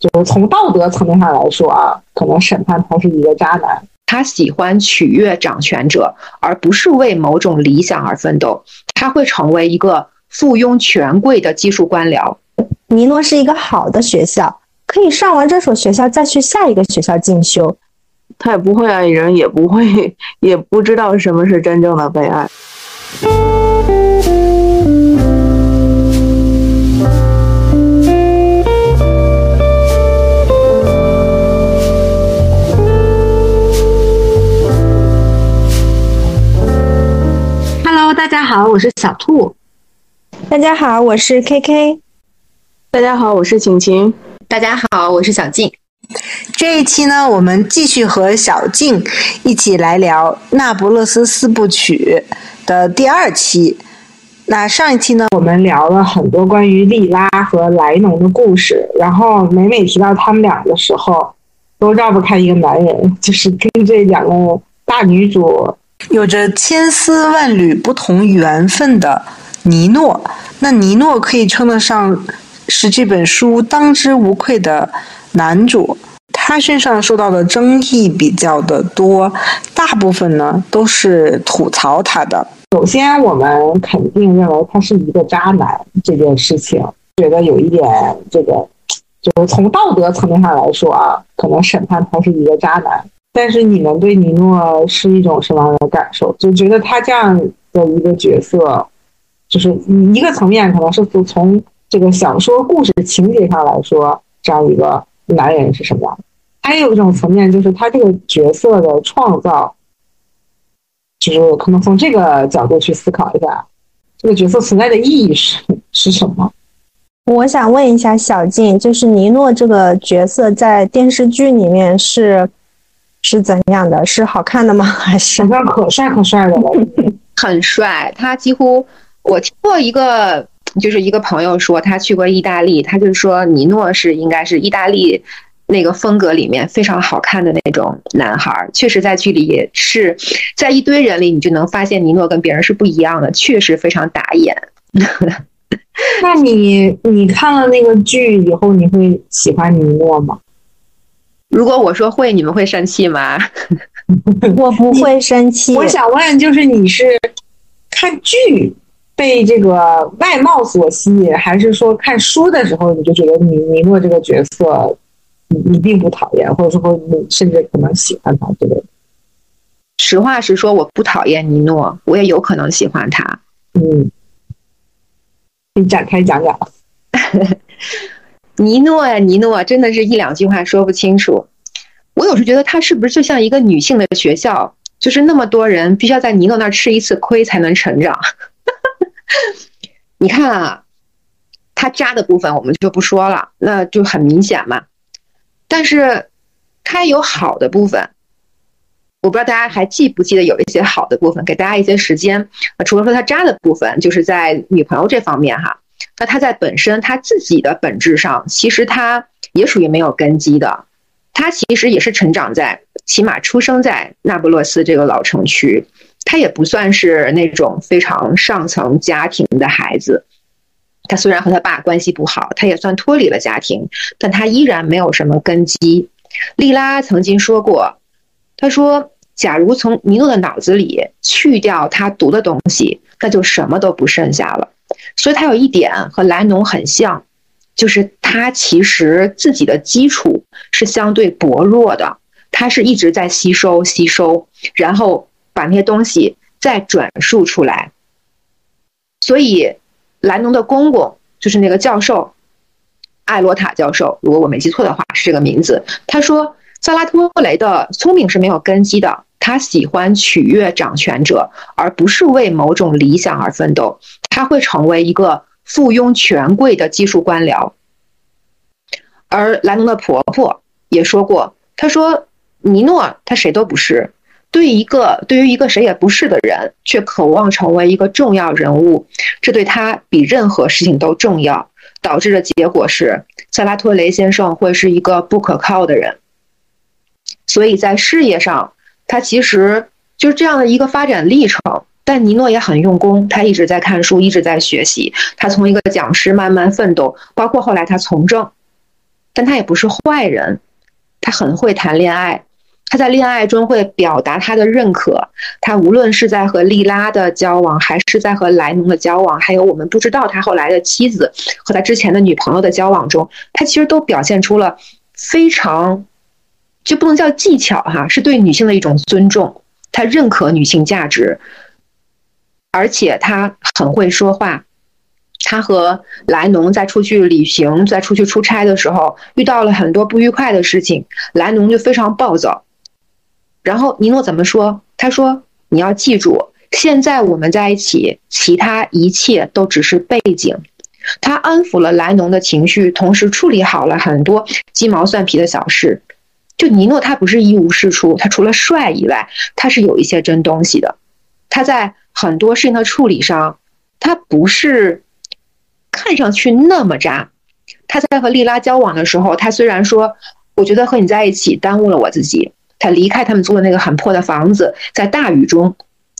就是从道德层面上来说啊，可能审判他是一个渣男。他喜欢取悦掌权者，而不是为某种理想而奋斗。他会成为一个附庸权贵的技术官僚。尼诺是一个好的学校，可以上完这所学校再去下一个学校进修。他也不会爱人，也不会，也不知道什么是真正的被爱。好，我是小兔。大家好，我是 KK。大家好，我是晴晴。大家好，我是小静。这一期呢，我们继续和小静一起来聊《那不勒斯四部曲》的第二期。那上一期呢，我们聊了很多关于莉拉和莱农的故事，然后每每提到他们俩的时候，都绕不开一个男人，就是跟这两个大女主。有着千丝万缕不同缘分的尼诺，那尼诺可以称得上是这本书当之无愧的男主。他身上受到的争议比较的多，大部分呢都是吐槽他的。首先，我们肯定认为他是一个渣男，这件事情觉得有一点这个，就是从道德层面上来说啊，可能审判他是一个渣男。但是你们对尼诺是一种什么样的感受？就觉得他这样的一个角色，就是一个层面可能是从这个小说故事情节上来说，这样一个男人是什么样的？还有一种层面就是他这个角色的创造，就是可能从这个角度去思考一下，这个角色存在的意义是是什么？我想问一下小静，就是尼诺这个角色在电视剧里面是？是怎样的？是好看的吗？还是像可帅可帅的了？很帅，他几乎我听过一个，就是一个朋友说他去过意大利，他就说尼诺是应该是意大利那个风格里面非常好看的那种男孩。确实，在剧里是在一堆人里，你就能发现尼诺跟别人是不一样的，确实非常打眼。那你你看了那个剧以后，你会喜欢尼诺吗？如果我说会，你们会生气吗？我不会生气。我想问，就是你是看剧被这个外貌所吸引，还是说看书的时候你就觉得尼尼诺这个角色你你并不讨厌，或者说你甚至可能喜欢他之类的？实话实说，我不讨厌尼诺，我也有可能喜欢他。嗯，你展开讲讲。尼诺呀，尼诺，真的是一两句话说不清楚。我有时觉得他是不是就像一个女性的学校，就是那么多人必须要在尼诺那儿吃一次亏才能成长。你看啊，他渣的部分我们就不说了，那就很明显嘛。但是他有好的部分，我不知道大家还记不记得有一些好的部分，给大家一些时间。除了说他渣的部分，就是在女朋友这方面哈。那他在本身他自己的本质上，其实他也属于没有根基的。他其实也是成长在，起码出生在那不勒斯这个老城区。他也不算是那种非常上层家庭的孩子。他虽然和他爸关系不好，他也算脱离了家庭，但他依然没有什么根基。莉拉曾经说过，他说：“假如从尼诺的脑子里去掉他读的东西，那就什么都不剩下了。”所以他有一点和莱农很像，就是他其实自己的基础是相对薄弱的，他是一直在吸收吸收，然后把那些东西再转述出来。所以莱农的公公就是那个教授，艾罗塔教授，如果我没记错的话是这个名字。他说萨拉托雷的聪明是没有根基的。他喜欢取悦掌权者，而不是为某种理想而奋斗。他会成为一个附庸权贵的技术官僚。而莱农的婆婆也说过，她说：“尼诺他谁都不是，对一个对于一个谁也不是的人，却渴望成为一个重要人物，这对他比任何事情都重要。导致的结果是，萨拉托雷先生会是一个不可靠的人。所以在事业上。”他其实就是这样的一个发展历程，但尼诺也很用功，他一直在看书，一直在学习。他从一个讲师慢慢奋斗，包括后来他从政。但他也不是坏人，他很会谈恋爱。他在恋爱中会表达他的认可，他无论是在和利拉的交往，还是在和莱农的交往，还有我们不知道他后来的妻子和他之前的女朋友的交往中，他其实都表现出了非常就不能叫技巧哈，是对女性的一种尊重，他认可女性价值，而且他很会说话。他和莱农在出去旅行、在出去出差的时候，遇到了很多不愉快的事情，莱农就非常暴躁。然后尼诺怎么说？他说：“你要记住，现在我们在一起，其他一切都只是背景。”他安抚了莱农的情绪，同时处理好了很多鸡毛蒜皮的小事。就尼诺，他不是一无是处，他除了帅以外，他是有一些真东西的。他在很多事情的处理上，他不是看上去那么渣。他在和莉拉交往的时候，他虽然说：“我觉得和你在一起耽误了我自己。”他离开他们租的那个很破的房子，在大雨中，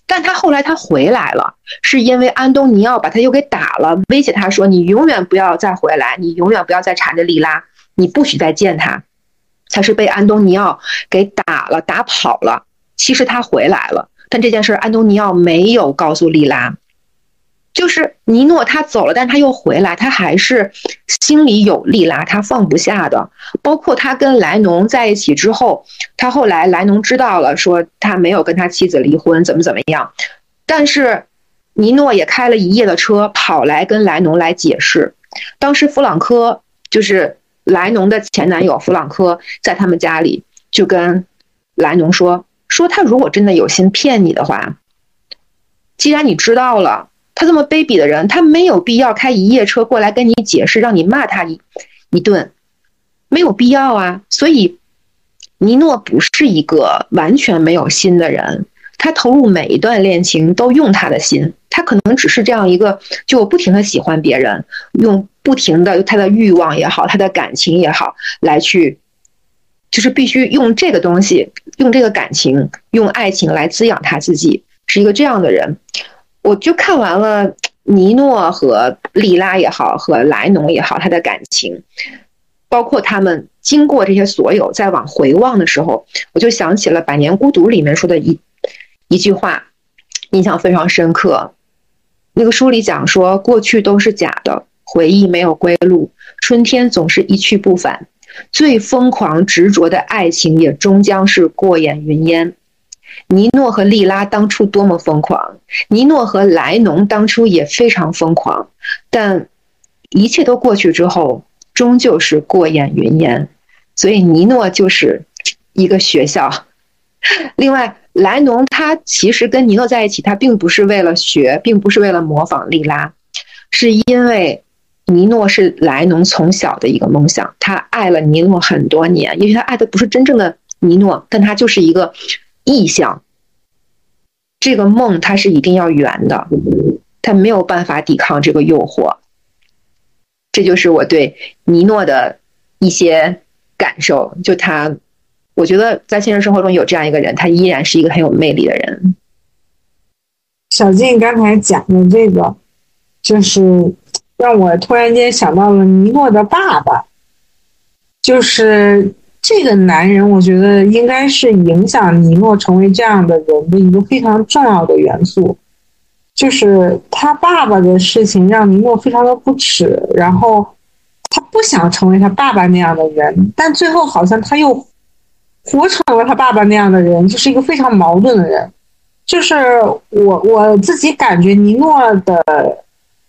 但他后来他回来了，是因为安东尼奥把他又给打了，威胁他说：“你永远不要再回来，你永远不要再缠着莉拉，你不许再见他。”他是被安东尼奥给打了，打跑了。其实他回来了，但这件事安东尼奥没有告诉莉拉。就是尼诺他走了，但他又回来，他还是心里有莉拉，他放不下的。包括他跟莱农在一起之后，他后来莱农知道了，说他没有跟他妻子离婚，怎么怎么样。但是尼诺也开了一夜的车跑来跟莱农来解释。当时弗朗科就是莱农的前男友，弗朗科在他们家里就跟莱农说，说他如果真的有心骗你的话，既然你知道了。他这么卑鄙的人，他没有必要开一夜车过来跟你解释，让你骂他一一顿，没有必要啊。所以，尼诺不是一个完全没有心的人，他投入每一段恋情都用他的心，他可能只是这样一个，就不停的喜欢别人，用不停的他的欲望也好，他的感情也好，来去，就是必须用这个东西，用这个感情，用爱情来滋养他自己，是一个这样的人。我就看完了尼诺和莉拉也好，和莱农也好，他的感情，包括他们经过这些所有，再往回望的时候，我就想起了《百年孤独》里面说的一一句话，印象非常深刻。那个书里讲说，过去都是假的，回忆没有归路，春天总是一去不返，最疯狂执着的爱情也终将是过眼云烟。尼诺和莉拉当初多么疯狂，尼诺和莱农当初也非常疯狂，但一切都过去之后，终究是过眼云烟。所以尼诺就是一个学校。另外，莱农他其实跟尼诺在一起，他并不是为了学，并不是为了模仿莉拉，是因为尼诺是莱农从小的一个梦想，他爱了尼诺很多年，也许他爱的不是真正的尼诺，但他就是一个。意向，这个梦它是一定要圆的，他没有办法抵抗这个诱惑。这就是我对尼诺的一些感受。就他，我觉得在现实生活中有这样一个人，他依然是一个很有魅力的人。小静刚才讲的这个，就是让我突然间想到了尼诺的爸爸，就是。这个男人，我觉得应该是影响尼诺成为这样的人的一个非常重要的元素，就是他爸爸的事情让尼诺非常的不耻，然后他不想成为他爸爸那样的人，但最后好像他又活成了他爸爸那样的人，就是一个非常矛盾的人。就是我我自己感觉尼诺的，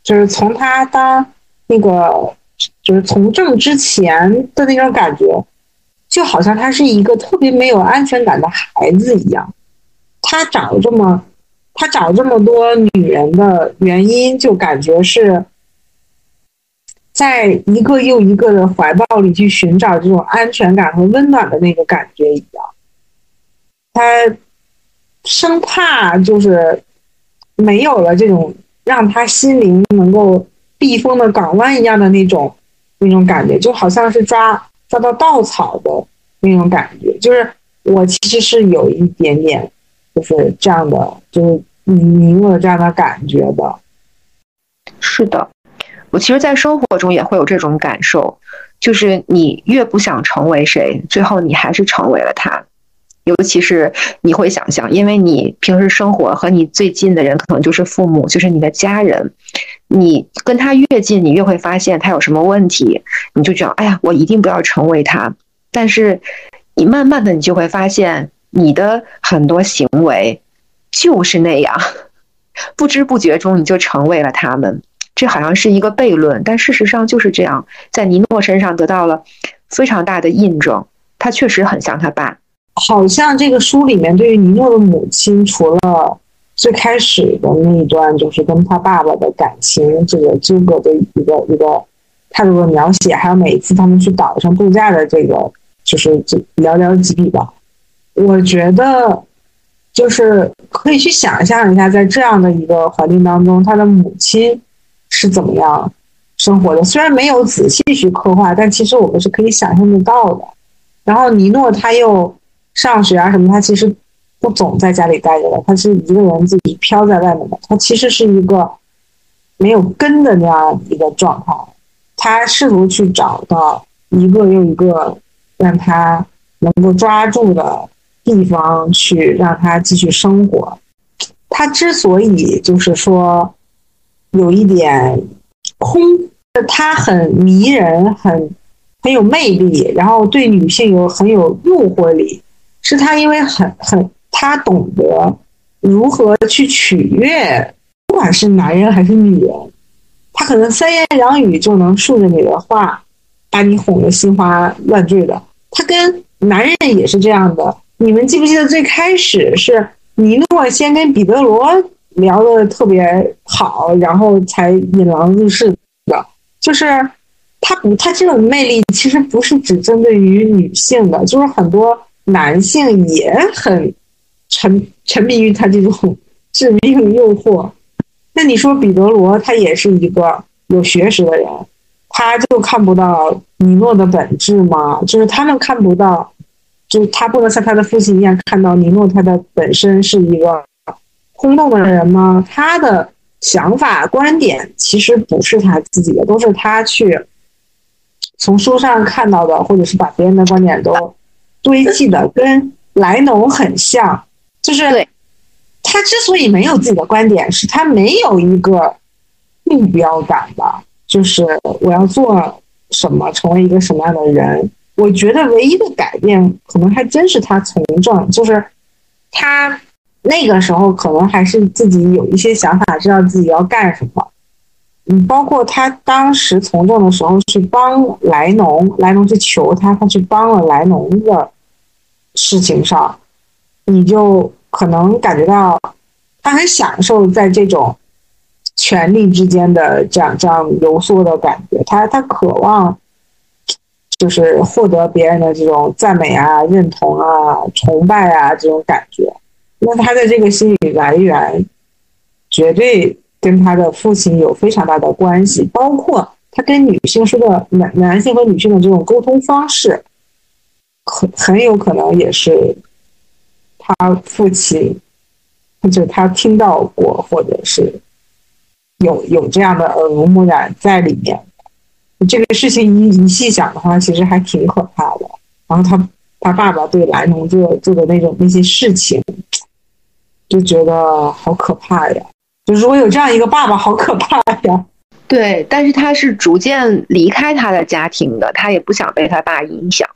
就是从他当那个就是从政之前的那种感觉。就好像他是一个特别没有安全感的孩子一样，他找这么，他找这么多女人的原因，就感觉是在一个又一个的怀抱里去寻找这种安全感和温暖的那个感觉一样。他生怕就是没有了这种让他心灵能够避风的港湾一样的那种那种感觉，就好像是抓。抓到稻草的那种感觉，就是我其实是有一点点，就是这样的，就是尼诺这样的感觉的。是的，我其实，在生活中也会有这种感受，就是你越不想成为谁，最后你还是成为了他。尤其是你会想象，因为你平时生活和你最近的人可能就是父母，就是你的家人。你跟他越近，你越会发现他有什么问题，你就觉得哎呀，我一定不要成为他。但是你慢慢的，你就会发现你的很多行为就是那样，不知不觉中你就成为了他们。这好像是一个悖论，但事实上就是这样，在尼诺身上得到了非常大的印证，他确实很像他爸。好像这个书里面对于尼诺的母亲，除了最开始的那一段，就是跟他爸爸的感情这个纠葛的一个一个态度的描写，还有每一次他们去岛上度假的这个，就是这寥寥几笔吧。我觉得就是可以去想象一下，在这样的一个环境当中，他的母亲是怎么样生活的。虽然没有仔细去刻画，但其实我们是可以想象得到的。然后尼诺他又。上学啊什么，他其实不总在家里待着的，他是一个人自己飘在外面的。他其实是一个没有根的那样一个状态。他试图去找到一个又一个让他能够抓住的地方，去让他继续生活。他之所以就是说有一点空，他很迷人，很很有魅力，然后对女性有很有诱惑力。是他因为很很他懂得如何去取悦，不管是男人还是女人，他可能三言两语就能顺着你的话，把你哄得心花乱坠的。他跟男人也是这样的。你们记不记得最开始是尼诺先跟彼得罗聊的特别好，然后才引狼入室的？就是他不，他这种魅力其实不是只针对于女性的，就是很多。男性也很沉沉迷于他这种致命诱惑。那你说彼得罗他也是一个有学识的人，他就看不到尼诺的本质吗？就是他们看不到，就是他不能像他的父亲一样看到尼诺他的本身是一个空洞的人吗？他的想法观点其实不是他自己的，都是他去从书上看到的，或者是把别人的观点都。堆砌的跟莱农很像，就是他之所以没有自己的观点，是他没有一个目标感吧，就是我要做什么，成为一个什么样的人。我觉得唯一的改变，可能还真是他从政，就是他那个时候可能还是自己有一些想法，知道自己要干什么。嗯，包括他当时从政的时候，去帮莱农，莱农去求他，他去帮了莱农的事情上，你就可能感觉到他很享受在这种权力之间的这样这样游说的感觉。他他渴望就是获得别人的这种赞美啊、认同啊、崇拜啊这种感觉。那他的这个心理来源绝对。跟他的父亲有非常大的关系，包括他跟女性说的男男性和女性的这种沟通方式，很很有可能也是他父亲或者他听到过，或者是有有这样的耳濡目染在里面。这个事情你你细想的话，其实还挺可怕的。然后他他爸爸对莱农做做的那种那些事情，就觉得好可怕呀。就如果有这样一个爸爸，好可怕呀！对，但是他是逐渐离开他的家庭的，他也不想被他爸影响。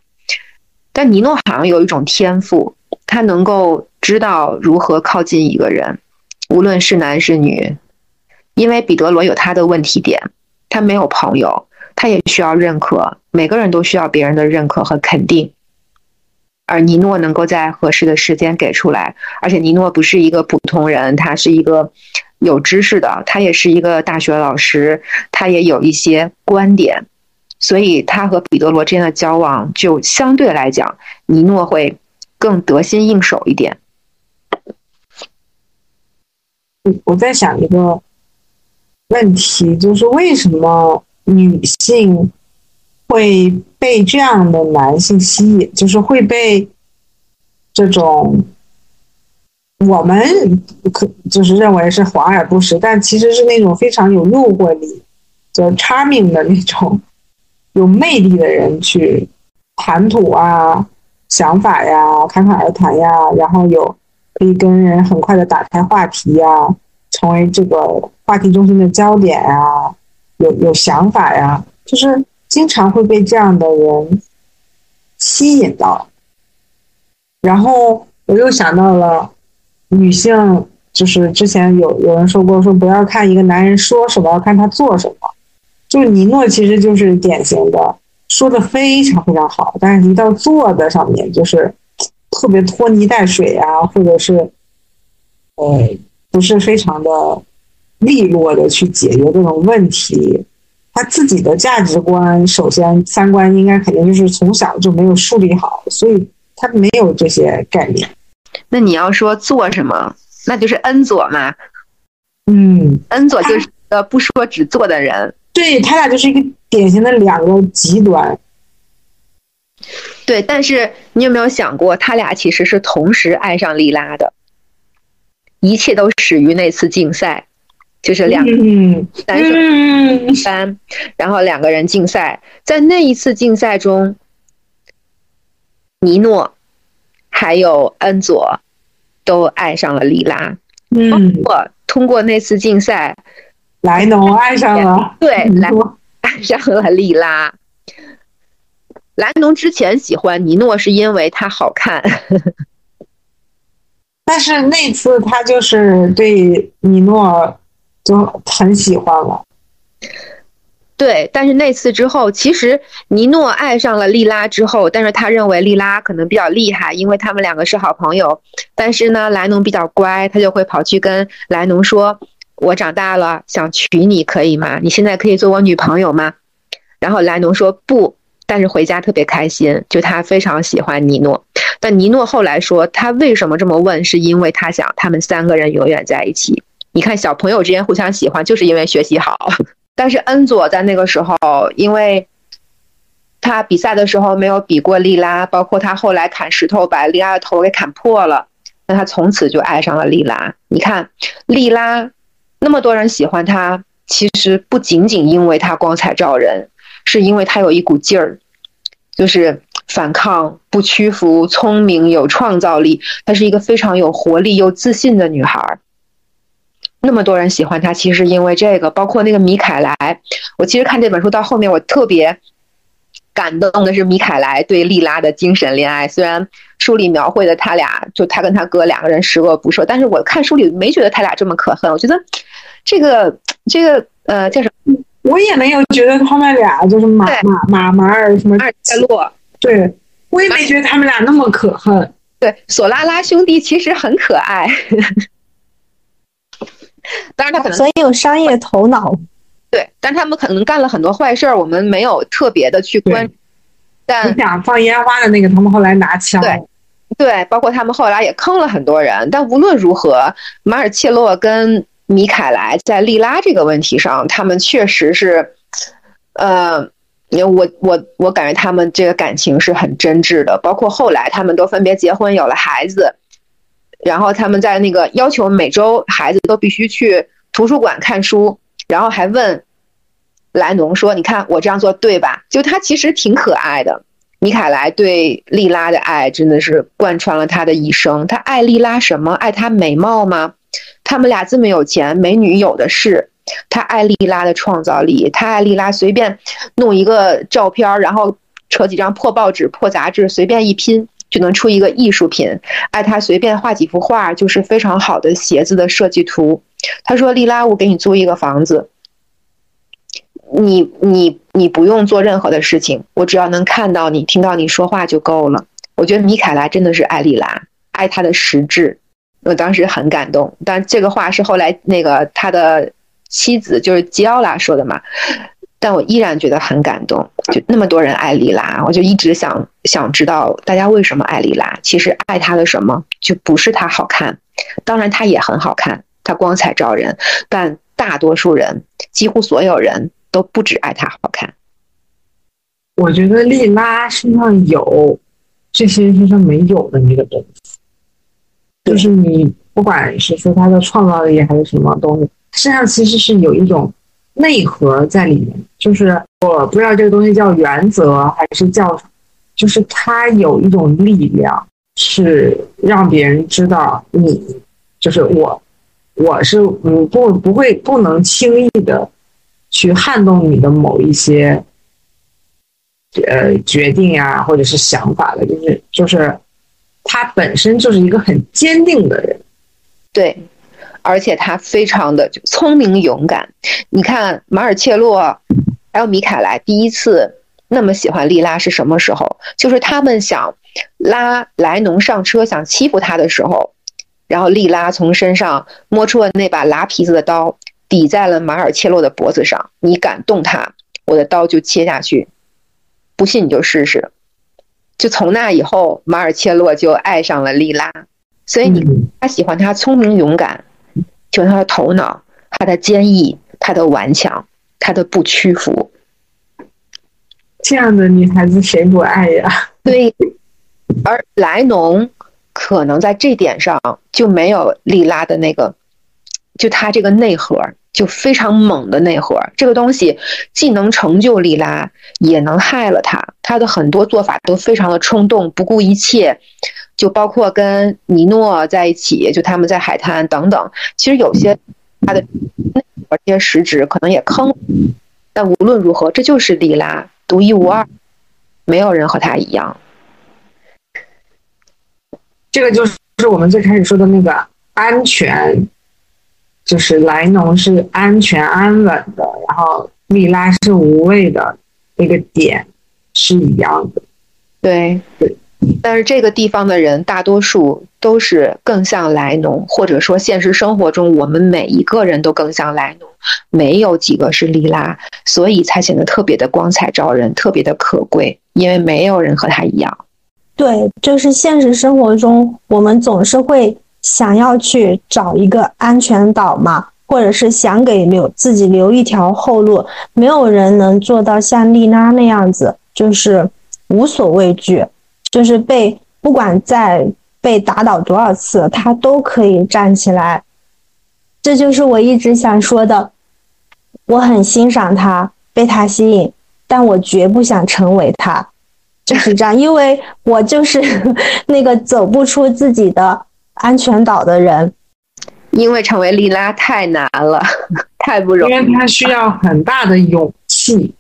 但尼诺好像有一种天赋，他能够知道如何靠近一个人，无论是男是女。因为彼得罗有他的问题点，他没有朋友，他也需要认可，每个人都需要别人的认可和肯定。而尼诺能够在合适的时间给出来，而且尼诺不是一个普通人，他是一个。有知识的，他也是一个大学老师，他也有一些观点，所以他和彼得罗之间的交往就相对来讲，尼诺会更得心应手一点。我在想一个问题，就是为什么女性会被这样的男性吸引，就是会被这种。我们可就是认为是华而不实，但其实是那种非常有诱惑力、就 charming 的那种有魅力的人去谈吐啊、想法呀、侃侃而谈呀，然后有可以跟人很快的打开话题呀，成为这个话题中心的焦点呀，有有想法呀，就是经常会被这样的人吸引到。然后我又想到了女性，就是之前有有人说过，说不要看一个男人说什么，要看他做什么。就是尼诺其实就是典型的说的非常非常好，但是一到做的上面就是特别拖泥带水啊，或者是呃不是非常的利落的去解决这种问题。他自己的价值观，首先三观应该肯定就是从小就没有树立好，所以他没有这些概念。那你要说做什么，那就是恩佐嘛。嗯，恩佐就是呃不说只做的人。对他俩就是一个典型的两个极端。对，但是你有没有想过，他俩其实是同时爱上莉拉的？一切都始于那次竞赛，就是两嗯男生嗯班，然后两个人竞赛，在那一次竞赛中，尼诺还有恩佐都爱上了莉拉。嗯，通过通过那次竞赛，莱农爱上了对莱农爱上了莉拉。莱农之前喜欢尼诺是因为他好看，但是那次他就是对尼诺就很喜欢了。对，但是那次之后，其实尼诺爱上了莉拉之后，但是他认为莉拉可能比较厉害，因为他们两个是好朋友。但是呢，莱农比较乖，他就会跑去跟莱农说：“我长大了，想娶你，可以吗？你现在可以做我女朋友吗？”然后莱农说不，但是回家特别开心，就他非常喜欢尼诺。但尼诺后来说，他为什么这么问，是因为他想他们三个人永远在一起。你看，小朋友之间互相喜欢，就是因为学习好。但是恩佐在那个时候，因为他比赛的时候没有比过莉拉，包括他后来砍石头把莉拉的头给砍破了，那他从此就爱上了莉拉。你看，莉拉那么多人喜欢她，其实不仅仅因为她光彩照人，是因为她有一股劲儿，就是反抗、不屈服、聪明、有创造力。她是一个非常有活力又自信的女孩儿。那么多人喜欢他，其实因为这个，包括那个米凯莱。我其实看这本书到后面，我特别感动的是米凯莱对莉拉的精神恋爱。虽然书里描绘的他俩，就他跟他哥两个人十恶不赦，但是我看书里没觉得他俩这么可恨。我觉得这个这个呃叫什么我也没有觉得他们俩就是马马马马尔什么，阿尔切洛，对我也没觉得他们俩那么可恨。对索拉拉兄弟其实很可爱。当然，他可能所以有商业头脑。对，但他们可能干了很多坏事儿，我们没有特别的去关。但你想放烟花的那个，他们后来拿枪，对对，包括他们后来也坑了很多人。但无论如何，马尔切洛跟米凯莱在利拉这个问题上，他们确实是，呃，我我我感觉他们这个感情是很真挚的。包括后来他们都分别结婚，有了孩子，然后他们在那个要求每周孩子都必须去图书馆看书，然后还问莱农说：“你看我这样做对吧？”就他其实挺可爱的。米凯莱对莉拉的爱真的是贯穿了他的一生。他爱莉拉什么？爱她美貌吗？他们俩这么有钱，美女有的是。他爱莉拉的创造力，他爱莉拉随便弄一个照片，然后扯几张破报纸、破杂志，随便一拼就能出一个艺术品。爱他随便画几幅画，就是非常好的鞋子的设计图。他说：“莉拉，我给你租一个房子。”你你你不用做任何的事情，我只要能看到你、听到你说话就够了。我觉得米凯拉真的是爱莉拉，爱她的实质，我当时很感动。但这个话是后来那个他的妻子就是吉奥拉说的嘛，但我依然觉得很感动。就那么多人爱莉拉，我就一直想想知道大家为什么爱莉拉。其实爱她的什么，就不是她好看，当然她也很好看，她光彩照人，但大多数人，几乎所有人。都不只爱她好看，我觉得莉拉身上有这些身上没有的那个东西，就是你不管是说她的创造力还是什么东西，身上其实是有一种内核在里面。就是我不知道这个东西叫原则还是叫，就是它有一种力量，是让别人知道你就是我，我是不不不会不能轻易的去撼动你的某一些呃决定呀、或者是想法的，就是就是他本身就是一个很坚定的人。对，而且他非常的聪明勇敢。你看马尔切洛还有米凯莱第一次那么喜欢莉拉是什么时候？就是他们想拉莱农上车，想欺负他的时候，然后莉拉从身上摸出了那把拉皮子的刀，抵在了马尔切洛的脖子上。你敢动他，我的刀就切下去。不信你就试试。就从那以后，马尔切洛就爱上了莉拉。所以你嗯他喜欢他聪明勇敢，喜欢他的头脑，他的坚毅，他的顽强，他的不屈服。这样的女孩子谁不爱呀？对，而莱农可能在这点上就没有莉拉的那个，就他这个内核就非常猛的内核，这个东西既能成就莉拉，也能害了他。他的很多做法都非常的冲动，不顾一切，就包括跟尼诺在一起，就他们在海滩等等。其实有些他的这些实质可能也坑，但无论如何，这就是莉拉独一无二，没有人和他一样。这个就是我们最开始说的那个安全，就是莱农是安全安稳的，然后莉拉是无畏的，那个点是一样的。对对，但是这个地方的人大多数都是更像莱农，或者说现实生活中我们每一个人都更像莱农，没有几个是莉拉，所以才显得特别的光彩照人，特别的可贵，因为没有人和他一样。对，就是现实生活中，我们总是会想要去找一个安全岛嘛，或者是想给留自己留一条后路。没有人能做到像丽拉那样子，就是无所畏惧，就是被不管在被打倒多少次，他都可以站起来。这就是我一直想说的，我很欣赏他，被他吸引，但我绝不想成为他。就是这样，因为我就是 那个走不出自己的安全岛的人。因为成为莉拉太难了，太不容易。因为他需要很大的勇气。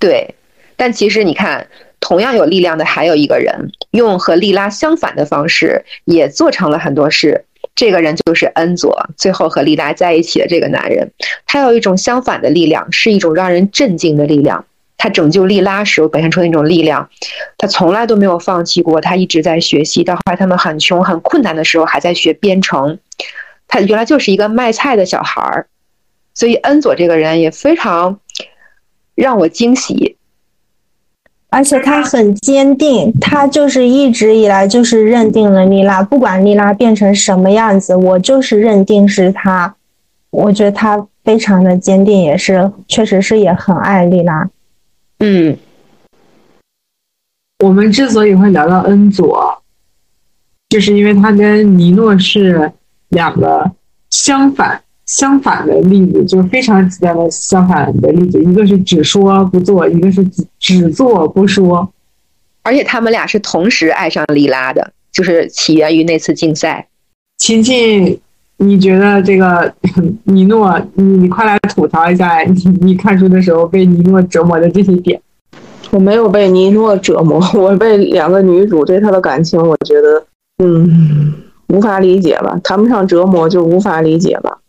对，但其实你看，同样有力量的还有一个人，用和莉拉相反的方式，也做成了很多事。这个人就是恩佐，最后和莉拉在一起的这个男人，他有一种相反的力量，是一种让人震惊的力量。他拯救莉拉时候表现出的那种力量，他从来都没有放弃过，他一直在学习。到后来他们很穷、很困难的时候，还在学编程。他原来就是一个卖菜的小孩儿，所以恩佐这个人也非常让我惊喜。而且他很坚定，他就是一直以来就是认定了莉拉，不管莉拉变成什么样子，我就是认定是他。我觉得他非常的坚定，也是确实是也很爱莉拉。嗯，我们之所以会聊到恩佐，就是因为他跟尼诺是两个相反相反的例子，就是非常极端的相反的例子。一个是只说不做，一个是只只做不说。而且他们俩是同时爱上莉拉的，就是起源于那次竞赛。琴琴，你觉得这个 尼诺，你你快来吐槽一下你 你看书的时候被尼诺折磨的这些点。我没有被尼诺折磨，我被两个女主对他的感情，我觉得，嗯，无法理解吧，谈不上折磨，就无法理解吧。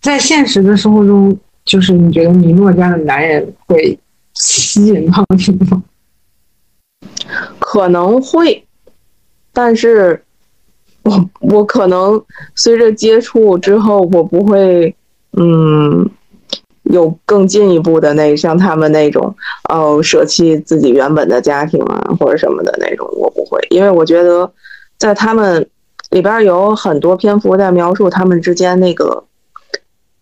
在现实的生活中，就是你觉得尼诺这样的男人会吸引到你吗？可能会，但是我我可能随着接触之后，我不会，嗯，有更进一步的那像他们那种，哦，舍弃自己原本的家庭啊，或者什么的那种，我不会，因为我觉得在他们里边有很多篇幅在描述他们之间那个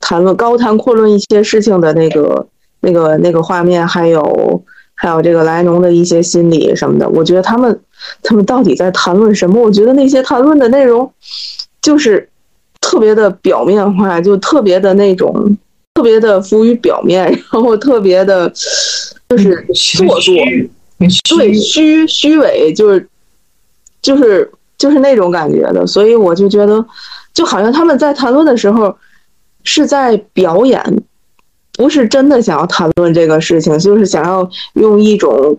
谈论高谈阔论一些事情的那个那个那个画面，还有。还有这个莱农的一些心理什么的，我觉得他们他们到底在谈论什么？我觉得那些谈论的内容就是特别的表面化，就特别的那种特别的浮于表面，然后特别的就是做作，虚很对虚，虚虚伪，就是就是就是那种感觉的，所以我就觉得，就好像他们在谈论的时候是在表演，不是真的想要谈论这个事情，就是想要用一种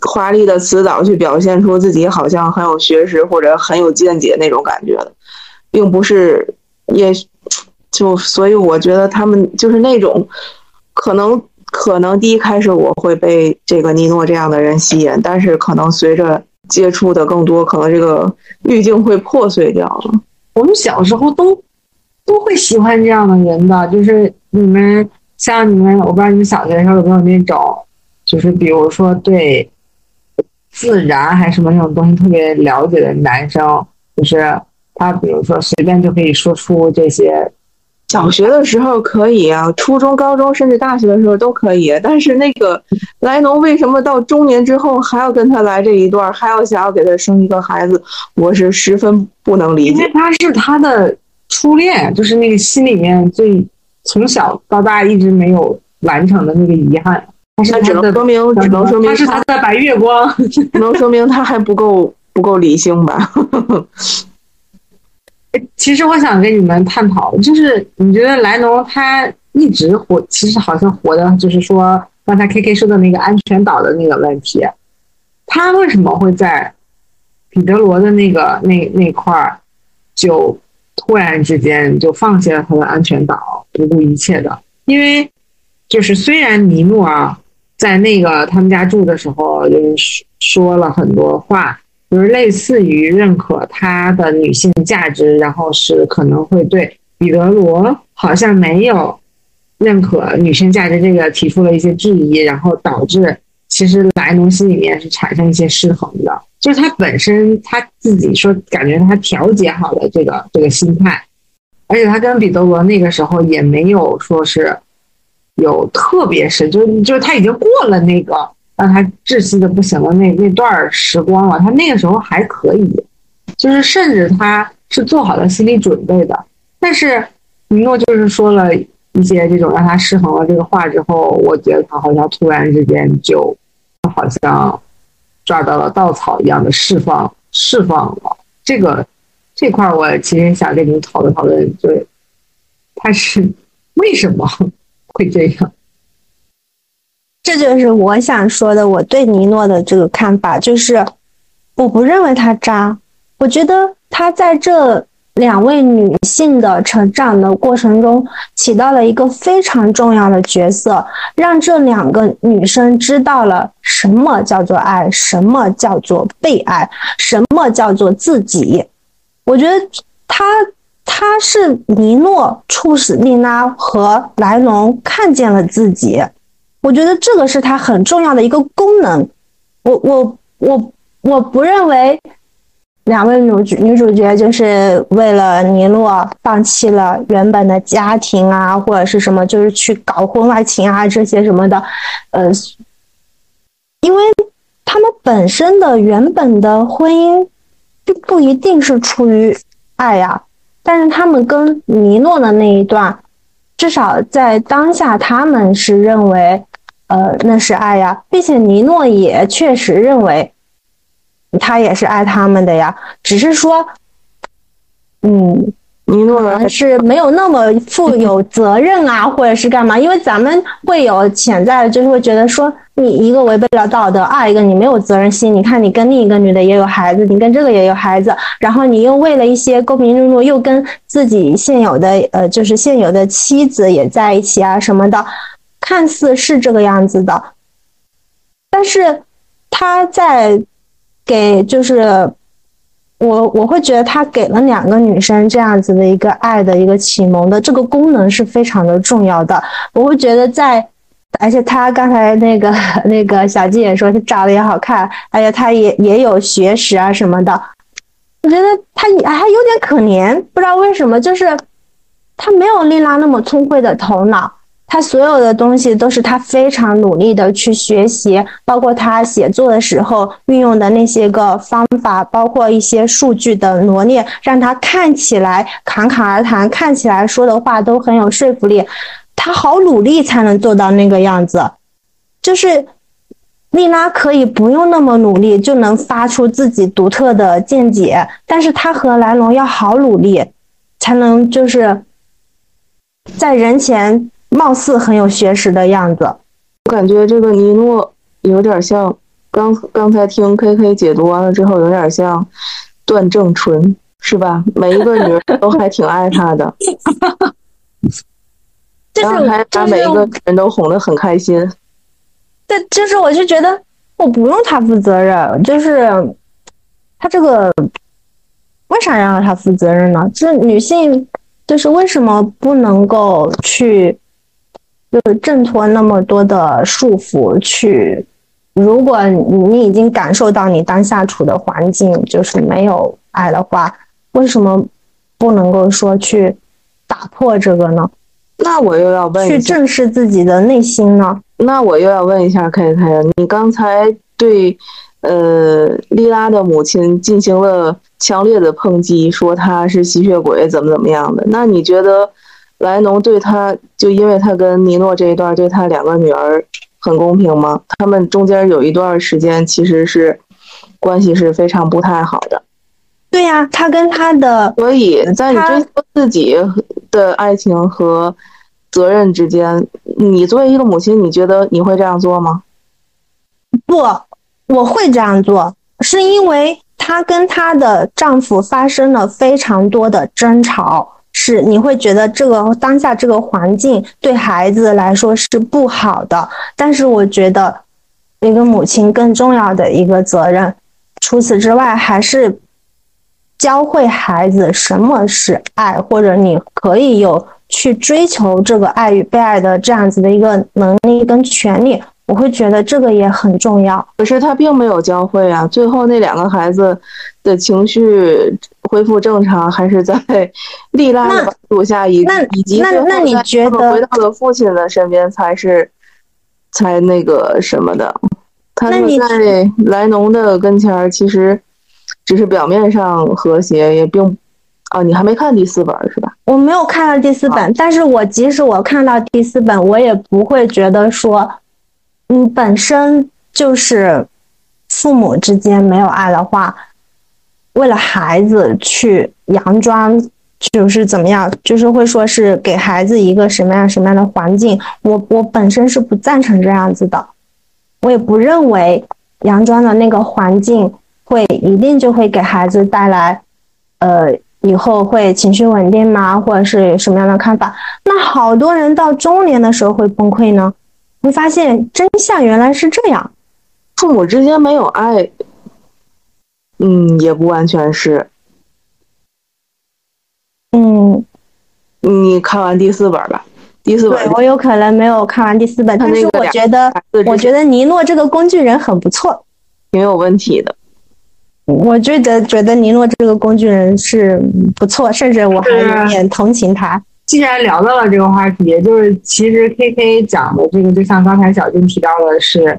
华丽的辞藻去表现出自己好像很有学识或者很有见解那种感觉的，并不是也就所以我觉得他们就是那种可能可能第一开始我会被这个尼诺这样的人吸引，但是可能随着接触的更多，可能这个滤镜会破碎掉了。我们小时候都都会喜欢这样的人的，就是你们像你们，我不知道你们小学的时候有没有那种，就是比如说对自然还是什么那种东西特别了解的男生，就是他比如说随便就可以说出这些，小学的时候可以啊，初中、高中甚至大学的时候都可以。但是那个莱农为什么到中年之后还要跟他来这一段，还要想要给他生一个孩子，我是十分不能理解因为解。他是他的初恋，就是那个心里面最从小到大一直没有完成的那个遗憾。他是那只能说明，只能说明他是他的白月光。只能说明他还不够不够理性吧。其实我想跟你们探讨，就是你觉得莱农他一直活，其实好像活的就是说刚才 K K 说的那个安全岛的那个问题，他为什么会在彼得罗的那个那那块儿就忽然之间就放弃了他的安全岛，不顾一切的？因为就是虽然尼诺啊在那个他们家住的时候，就是说了很多话，就是类似于认可他的女性价值，然后是可能会对彼得罗好像没有认可女性价值这个提出了一些质疑，然后导致其实莱农心里面是产生一些失衡的，就是他本身他自己说感觉他调节好了这个这个心态，而且他跟彼得罗那个时候也没有说是有特别深，就是就是他已经过了那个让他窒息的不行的那那段时光了，他那个时候还可以，就是甚至他是做好了心理准备的。但是尼诺就是说了一些这种让他失衡了这个话之后，我觉得他好像突然之间就好像抓到了稻草一样的释放释放了。这个这块我其实想跟你讨论讨论，就是他是为什么会这样？这就是我想说的，我对尼诺的这个看法，就是我不认为他渣，我觉得他在这两位女性的成长的过程中起到了一个非常重要的角色，让这两个女生知道了什么叫做爱，什么叫做被爱，什么叫做自己。我觉得他他是尼诺促使丽娜和莱农看见了自己。我觉得这个是它很重要的一个功能。我我我我不认为两位女主女主角就是为了尼诺放弃了原本的家庭啊，或者是什么，就是去搞婚外情啊这些什么的，呃，因为他们本身的原本的婚姻就不一定是出于爱呀、但是他们跟尼诺的那一段，至少在当下，他们是认为，呃，那是爱呀，并且尼诺也确实认为，他也是爱他们的呀，只是说，嗯，尼诺是没有那么负有责任啊，或者是干嘛？因为咱们会有潜在的，就是会觉得说，你一个违背了道德，二一个你没有责任心。你看，你跟另一个女的也有孩子，你跟这个也有孩子，然后你又为了一些公平正路，又跟自己现有的呃，就是现有的妻子也在一起啊什么的，看似是这个样子的，但是他在给就是。我我会觉得他给了两个女生这样子的一个爱的一个启蒙的这个功能是非常的重要的。我会觉得在，而且他刚才那个 那个小季也说他长得也好看，而且他也也有学识啊什么的。我觉得他还有点可怜，不知道为什么，就是他没有丽拉那么聪慧的头脑。他所有的东西都是他非常努力的去学习，包括他写作的时候运用的那些个方法，包括一些数据的罗列，让他看起来侃侃而谈，看起来说的话都很有说服力。他好努力才能做到那个样子，就是丽拉可以不用那么努力就能发出自己独特的见解，但是他和莱农要好努力，才能就是在人前貌似很有学识的样子。我感觉这个尼诺有点像刚刚才听 K K 解读完了之后，有点像段正淳，是吧？每一个女人都还挺爱他的，就是然后还把每一个人都哄得很开心。对，就是我就觉得我不用他负责任，就是他这个为啥要让他负责任呢？就是女性，就是为什么不能够去，就是挣脱那么多的束缚去？如果你已经感受到你当下处的环境就是没有爱的话，为什么不能够说去打破这个呢？那我又要问去，正视自己的内心呢？那我又要问一下 K K 了，你刚才对呃莉拉的母亲进行了强烈的抨击，说她是吸血鬼，怎么怎么样的？那你觉得莱农对他，就因为他跟尼诺这一段对他两个女儿很公平吗？他们中间有一段时间其实是关系是非常不太好的，对呀、他跟他的所以在你他追求自己的爱情和责任之间，你作为一个母亲，你觉得你会这样做吗？不，我会这样做，是因为她跟她的丈夫发生了非常多的争吵，是你会觉得这个当下这个环境对孩子来说是不好的。但是我觉得，一个母亲更重要的一个责任，除此之外还是教会孩子什么是爱，或者你可以有去追求这个爱与被爱的这样子的一个能力跟权利。我会觉得这个也很重要。可是他并没有教会啊，最后那两个孩子的情绪恢复正常，还是在 利拉的帮助下，以那以及最后那那你觉他们回到了父亲的身边，才是才那个什么的。他们在莱农的跟前儿，其实只是表面上和谐，也并啊，你还没看第四本是吧？我没有看到第四本，但是我即使我看到第四本，我也不会觉得说，嗯，本身就是父母之间没有爱的话，为了孩子去佯装，就是怎么样，就是会说是给孩子一个什么样什么样的环境，我我本身是不赞成这样子的，我也不认为佯装的那个环境会一定就会给孩子带来，呃。以后会情绪稳定吗？或者是什么样的看法？那好多人到中年的时候会崩溃呢。会发现真相原来是这样。父母之间没有爱，嗯，也不完全是。嗯，你看完第四本吧，第四本对我有可能没有看完第四本，但是我觉得，我觉得尼诺这个工具人很不错。挺有问题的。我觉得觉得尼诺这个工具人是不错，甚至我还是有点同情他。既然聊到了这个话题，就是其实 K K 讲的这个，就像刚才小金提到的是，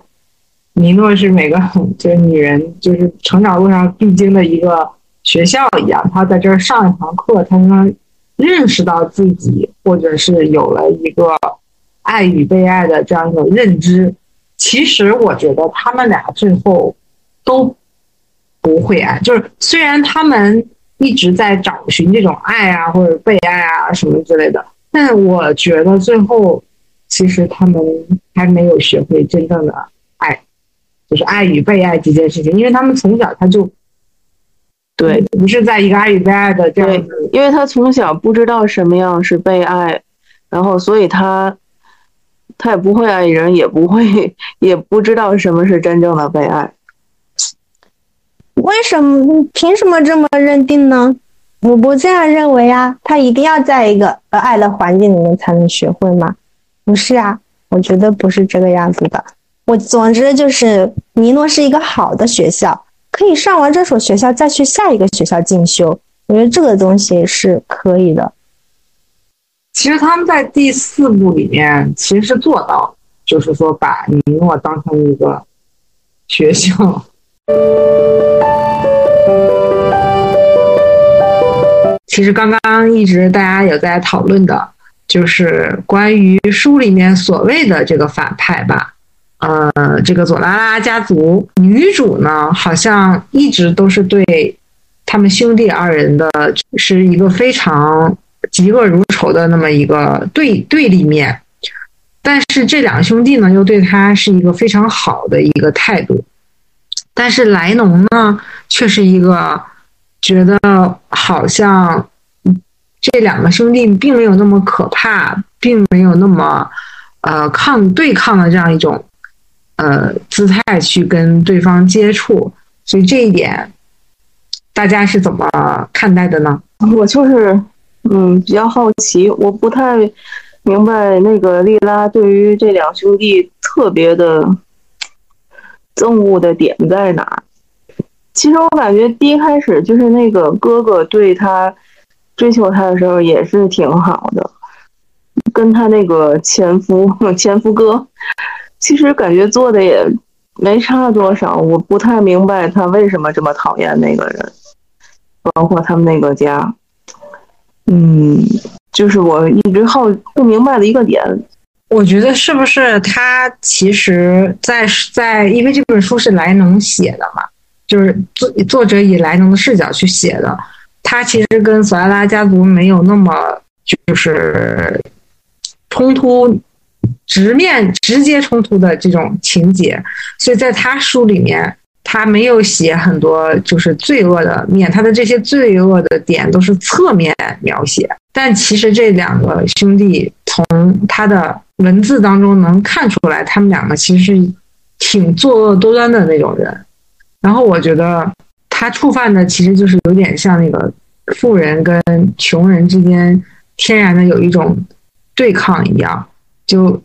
尼诺是每个就是女人就是成长路上必经的一个学校一样，她在这儿上一堂课，才能认识到自己，或者是有了一个爱与被爱的这样一种认知。其实我觉得他们俩最后都不会爱，就是虽然他们一直在找寻这种爱啊，或者被爱啊什么之类的，但我觉得最后其实他们还没有学会真正的爱，就是爱与被爱这件事情，因为他们从小他就对，不是在一个爱与被爱的这样对子，因为他从小不知道什么样是被爱，然后所以他他也不会爱人，也不会也不知道什么是真正的被爱。为什么？凭什么这么认定呢？我不这样认为啊，他一定要在一个呃爱的环境里面才能学会吗？不是啊，我觉得不是这个样子的。我总之就是，尼诺是一个好的学校，可以上完这所学校再去下一个学校进修。我觉得这个东西是可以的。其实他们在第四部里面其实是做到，就是说把尼诺当成一个学校。其实刚刚一直大家有在讨论的，就是关于书里面所谓的这个反派吧。呃，这个佐拉拉家族女主呢，好像一直都是对他们兄弟二人的是一个非常嫉恶如仇的那么一个对对立面，但是这两兄弟呢，又对他是一个非常好的一个态度，但是莱农呢，却是一个觉得好像这两个兄弟并没有那么可怕，并没有那么呃抗对抗的这样一种。呃，姿态去跟对方接触，所以这一点，大家是怎么看待的呢？我就是，嗯，比较好奇，我不太明白那个莉拉对于这两兄弟特别的憎恶的点在哪。其实我感觉第一开始就是那个哥哥对他追求他的时候也是挺好的，跟他那个前夫前夫哥。其实感觉做的也没差多少，我不太明白他为什么这么讨厌那个人，包括他们那个家。嗯，就是我一直好不明白的一个点。我觉得是不是他其实，在在因为这本书是莱农写的嘛，就是作作者以莱农的视角去写的，他其实跟索拉拉家族没有那么就是冲突。直面直接冲突的这种情节，所以在他书里面，他没有写很多就是罪恶的面，他的这些罪恶的点都是侧面描写。但其实这两个兄弟从他的文字当中能看出来，他们两个其实是挺作恶多端的那种人。然后我觉得他触犯的其实就是有点像那个富人跟穷人之间天然的有一种对抗一样，就。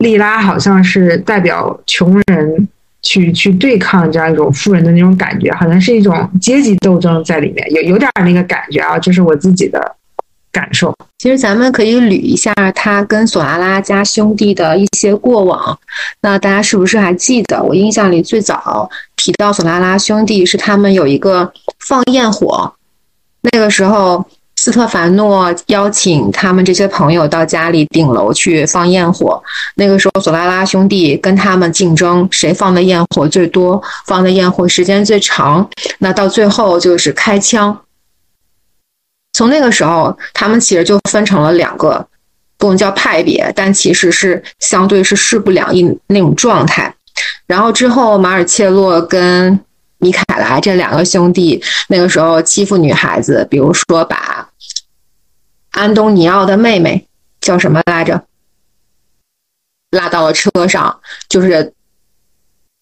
莉拉好像是代表穷人去去对抗这样一种富人的那种感觉，好像是一种阶级斗争在里面，有有点那个感觉啊，这是我自己的感受。其实咱们可以捋一下他跟索拉拉家兄弟的一些过往。那大家是不是还记得？我印象里最早提到索拉拉兄弟是他们有一个放焰火，那个时候。斯特凡诺邀请他们这些朋友到家里顶楼去放焰火。那个时候，索拉拉兄弟跟他们竞争，谁放的焰火最多，放的焰火时间最长。那到最后就是开枪。从那个时候，他们其实就分成了两个，不能叫派别，但其实是相对是势不两立那种状态。然后之后，马尔切洛跟米凯莱这两个兄弟，那个时候欺负女孩子，比如说把。安东尼奥的妹妹叫什么来着？拉到了车上，就是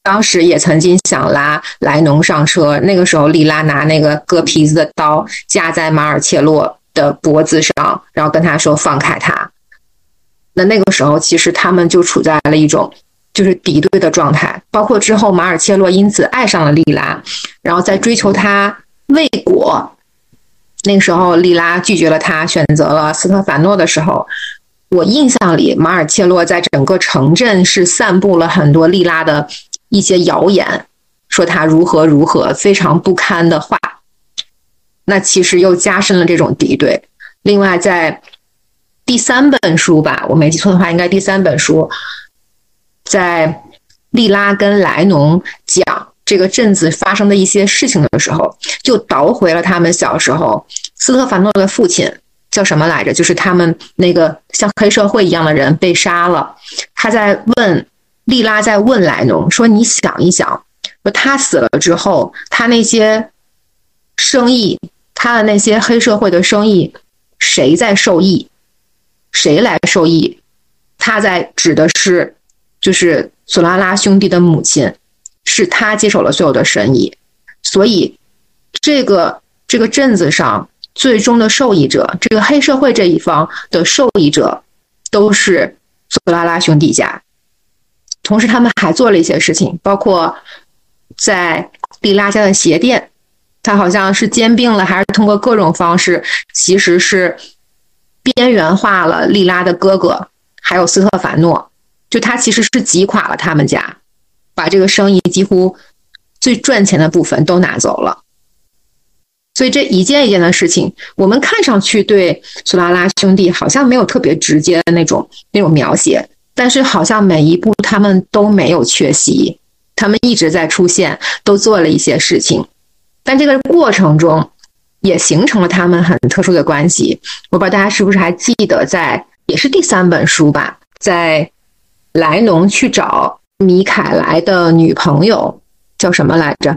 当时也曾经想拉莱农上车。那个时候，莉拉拿那个割皮子的刀架在马尔切洛的脖子上，然后跟他说放开他。那那个时候，其实他们就处在了一种就是敌对的状态。包括之后，马尔切洛因此爱上了莉拉，然后在追求她未果。那个时候，莉拉拒绝了他，选择了斯特凡诺的时候，我印象里，马尔切洛在整个城镇是散布了很多莉拉的一些谣言，说他如何如何非常不堪的话。那其实又加深了这种敌对。另外，在第三本书吧，我没记错的话，应该第三本书，在利拉跟莱农讲。这个镇子发生的一些事情的时候，就倒回了他们小时候。斯特凡诺的父亲叫什么来着？就是他们那个像黑社会一样的人被杀了。他在问利拉，在问莱农说：“你想一想，说他死了之后，他那些生意，他的那些黑社会的生意，谁在受益？谁来受益？他在指的是，就是索拉拉兄弟的母亲。”是他接手了所有的生意，所以这个这个镇子上最终的受益者，这个黑社会这一方的受益者，都是索拉拉兄弟家。同时，他们还做了一些事情，包括在利拉家的鞋店，他好像是兼并了，还是通过各种方式，其实是边缘化了利拉的哥哥，还有斯特凡诺，就他其实是挤垮了他们家。把这个生意几乎最赚钱的部分都拿走了，所以这一件一件的事情，我们看上去对苏拉拉兄弟好像没有特别直接的那种那种描写，但是好像每一步他们都没有缺席，他们一直在出现，都做了一些事情，但这个过程中也形成了他们很特殊的关系。我不知道大家是不是还记得，在也是第三本书吧，在莱农去找米凯莱的女朋友叫什么来着？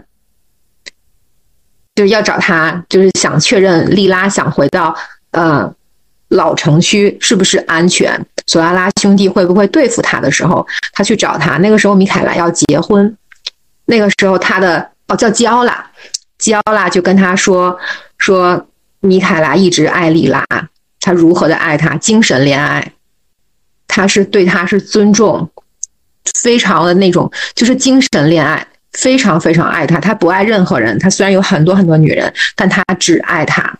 就是要找他，就是想确认莉拉想回到呃老城区是不是安全，索拉拉兄弟会不会对付他的时候，他去找他。那个时候米凯莱要结婚，那个时候他的哦叫焦拉，焦拉就跟他说说米凯拉一直爱莉拉，他如何的爱她，精神恋爱，他是对她是尊重，非常的那种就是精神恋爱。非常非常爱她，他不爱任何人。他虽然有很多很多女人，但他只爱她，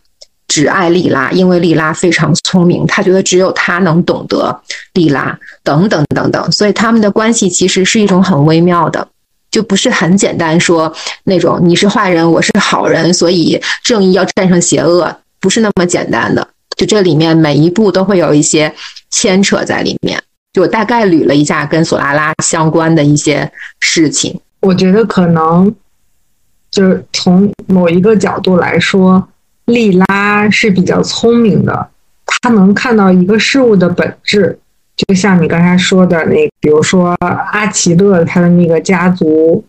只爱莉拉，因为莉拉非常聪明。他觉得只有他能懂得莉拉，等等等等。所以他们的关系其实是一种很微妙的，就不是很简单说那种你是坏人，我是好人，所以正义要战胜邪恶，不是那么简单的。就这里面每一步都会有一些牵扯在里面。就我大概捋了一下跟索拉拉相关的一些事情。我觉得可能就是从某一个角度来说，莉拉是比较聪明的，她能看到一个事物的本质。就像你刚才说的那，比如说阿奇勒他的那个家族，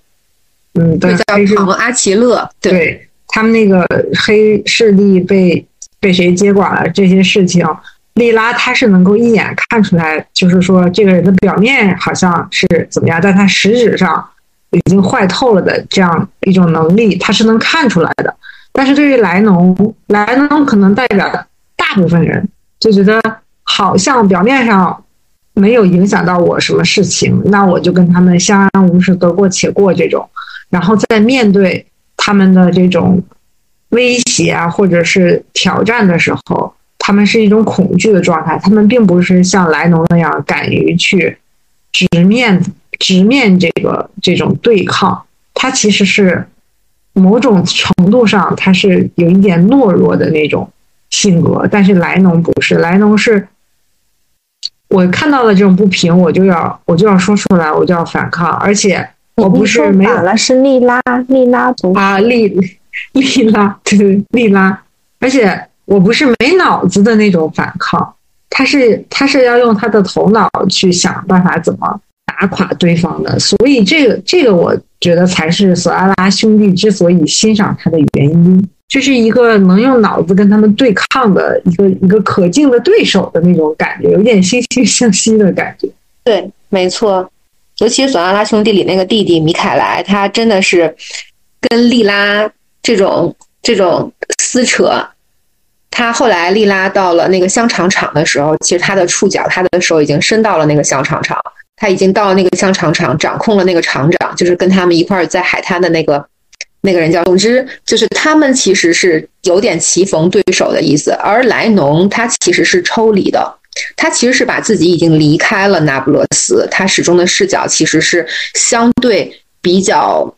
嗯，对，阿奇勒，对他们那个黑势力被被谁接管了这些事情，莉拉她是能够一眼看出来，就是说这个人的表面好像是怎么样，但他实质上。已经坏透了的这样一种能力，他是能看出来的。但是对于莱农，莱农可能代表大部分人就觉得好像表面上没有影响到我什么事情，那我就跟他们相安无事，得过且过这种。然后在面对他们的这种威胁啊，或者是挑战的时候，他们是一种恐惧的状态。他们并不是像莱农那样敢于去直面。直面这个这种对抗，他其实是某种程度上，他是有一点懦弱的那种性格。但是莱农不是，莱农是，我看到了这种不平，我就要我就要说出来，我就要反抗。而且我不是没有了，是利拉，利拉啊，利 利拉，对 利拉。而且我不是没脑子的那种反抗，他是他是要用他的头脑去想办法怎么。打垮对方的，所以这个这个，我觉得才是索阿拉兄弟之所以欣赏他的原因，就是一个能用脑子跟他们对抗的一个一个可敬的对手的那种感觉，有点惺惺相惜的感觉。对，没错，尤其是索阿拉兄弟里那个弟弟米凯莱，他真的是跟莉拉这种这种撕扯。他后来利拉到了那个香肠厂的时候，其实他的触角，他的手已经伸到了那个香肠厂。他已经到了那个香肠厂，掌控了那个厂长，就是跟他们一块儿在海滩的那个那个人叫。总之，就是他们其实是有点棋逢对手的意思。而莱农他其实是抽离的，他其实是把自己已经离开了那不勒斯，他始终的视角其实是相对比较。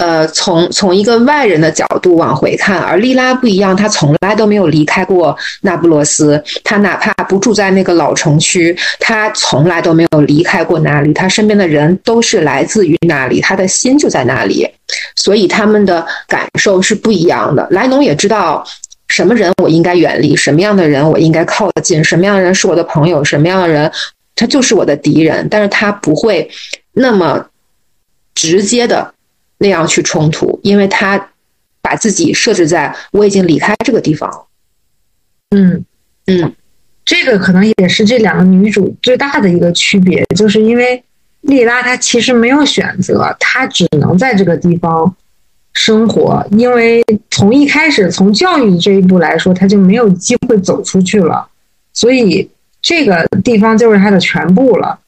呃，从从一个外人的角度往回看，而莉拉不一样，她从来都没有离开过那不勒斯，她哪怕不住在那个老城区，她从来都没有离开过那里，她身边的人都是来自于那里，她的心就在那里，所以他们的感受是不一样的。莱农也知道什么人我应该远离，什么样的人我应该靠近，什么样的人是我的朋友，什么样的人他就是我的敌人，但是他不会那么直接的。那样去冲突，因为他把自己设置在我已经离开这个地方。嗯嗯，这个可能也是这两个女主最大的一个区别，就是因为莉拉她其实没有选择，她只能在这个地方生活，因为从一开始从教育这一步来说，她就没有机会走出去了，所以这个地方就是她的全部了。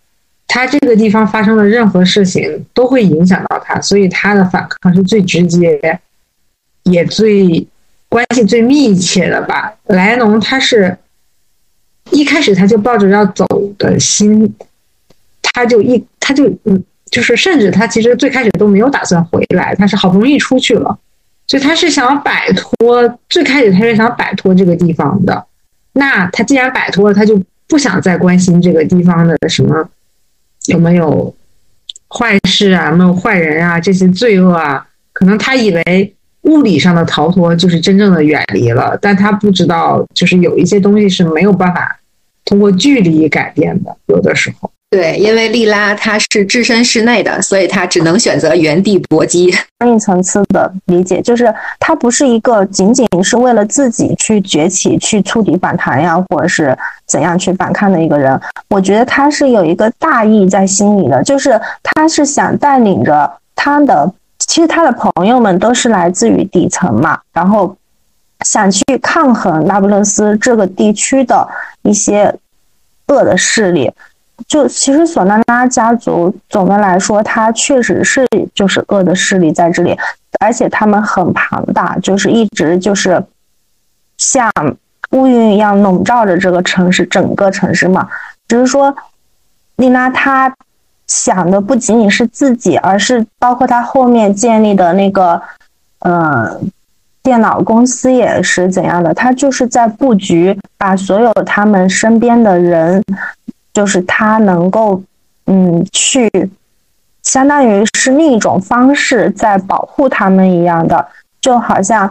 他这个地方发生的任何事情都会影响到他，所以他的反抗是最直接，也最关系最密切的吧。莱农他是一开始他就抱着要走的心，他就一他就嗯，就是甚至他其实最开始都没有打算回来，他是好不容易出去了，所以他是想摆脱。最开始他是想摆脱这个地方的，那他既然摆脱了，他就不想再关心这个地方的什么。有没有坏事啊，没有坏人啊，这些罪恶啊，可能他以为物理上的逃脱就是真正的远离了，但他不知道，就是有一些东西是没有办法通过距离改变的，有的时候。对，因为莉拉她是置身事内的，所以她只能选择原地搏击。另一层次的理解就是，她不是一个仅仅是为了自己去崛起、去触底反弹呀，或者是怎样去反抗的一个人。我觉得他是有一个大义在心里的，就是他是想带领着他的，其实他的朋友们都是来自于底层嘛，然后想去抗衡那不勒斯这个地区的一些恶的势力。就其实索纳拉家族总的来说，它确实是就是恶的势力在这里，而且他们很庞大，就是一直就是像乌云一样笼罩着这个城市，整个城市嘛。只是说，丽娜她想的不仅仅是自己，而是包括她后面建立的那个呃电脑公司也是怎样的，她就是在布局，把所有他们身边的人。就是他能够，嗯，去，相当于是另一种方式在保护他们一样的，就好像，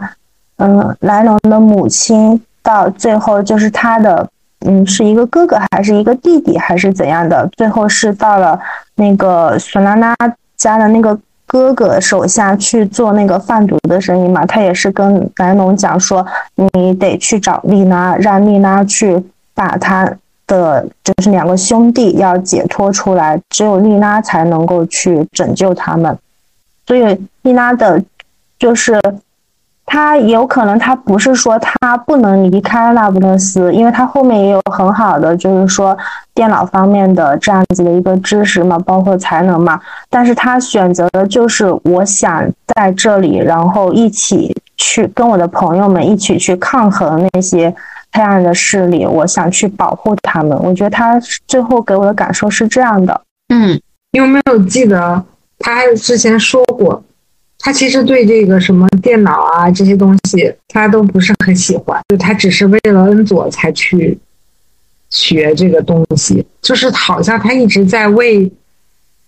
嗯，莱农的母亲到最后就是他的，嗯，是一个哥哥还是一个弟弟还是怎样的，最后是到了那个索拉拉家的那个哥哥手下去做那个贩毒的生意嘛，他也是跟莱农讲说，你得去找丽娜，让丽娜去把他。的就是两个兄弟要解脱出来，只有丽娜才能够去拯救他们。所以丽娜的，就是他有可能他不是说他不能离开那不勒斯，因为他后面也有很好的就是说电脑方面的这样子的一个知识嘛，包括才能嘛。但是他选择的就是我想在这里，然后一起去跟我的朋友们一起去抗衡那些。黑暗的势力，我想去保护他们。我觉得他最后给我的感受是这样的。嗯，你有没有记得他之前说过，他其实对这个什么电脑啊这些东西，他都不是很喜欢，就他只是为了恩佐才去学这个东西，就是好像他一直在为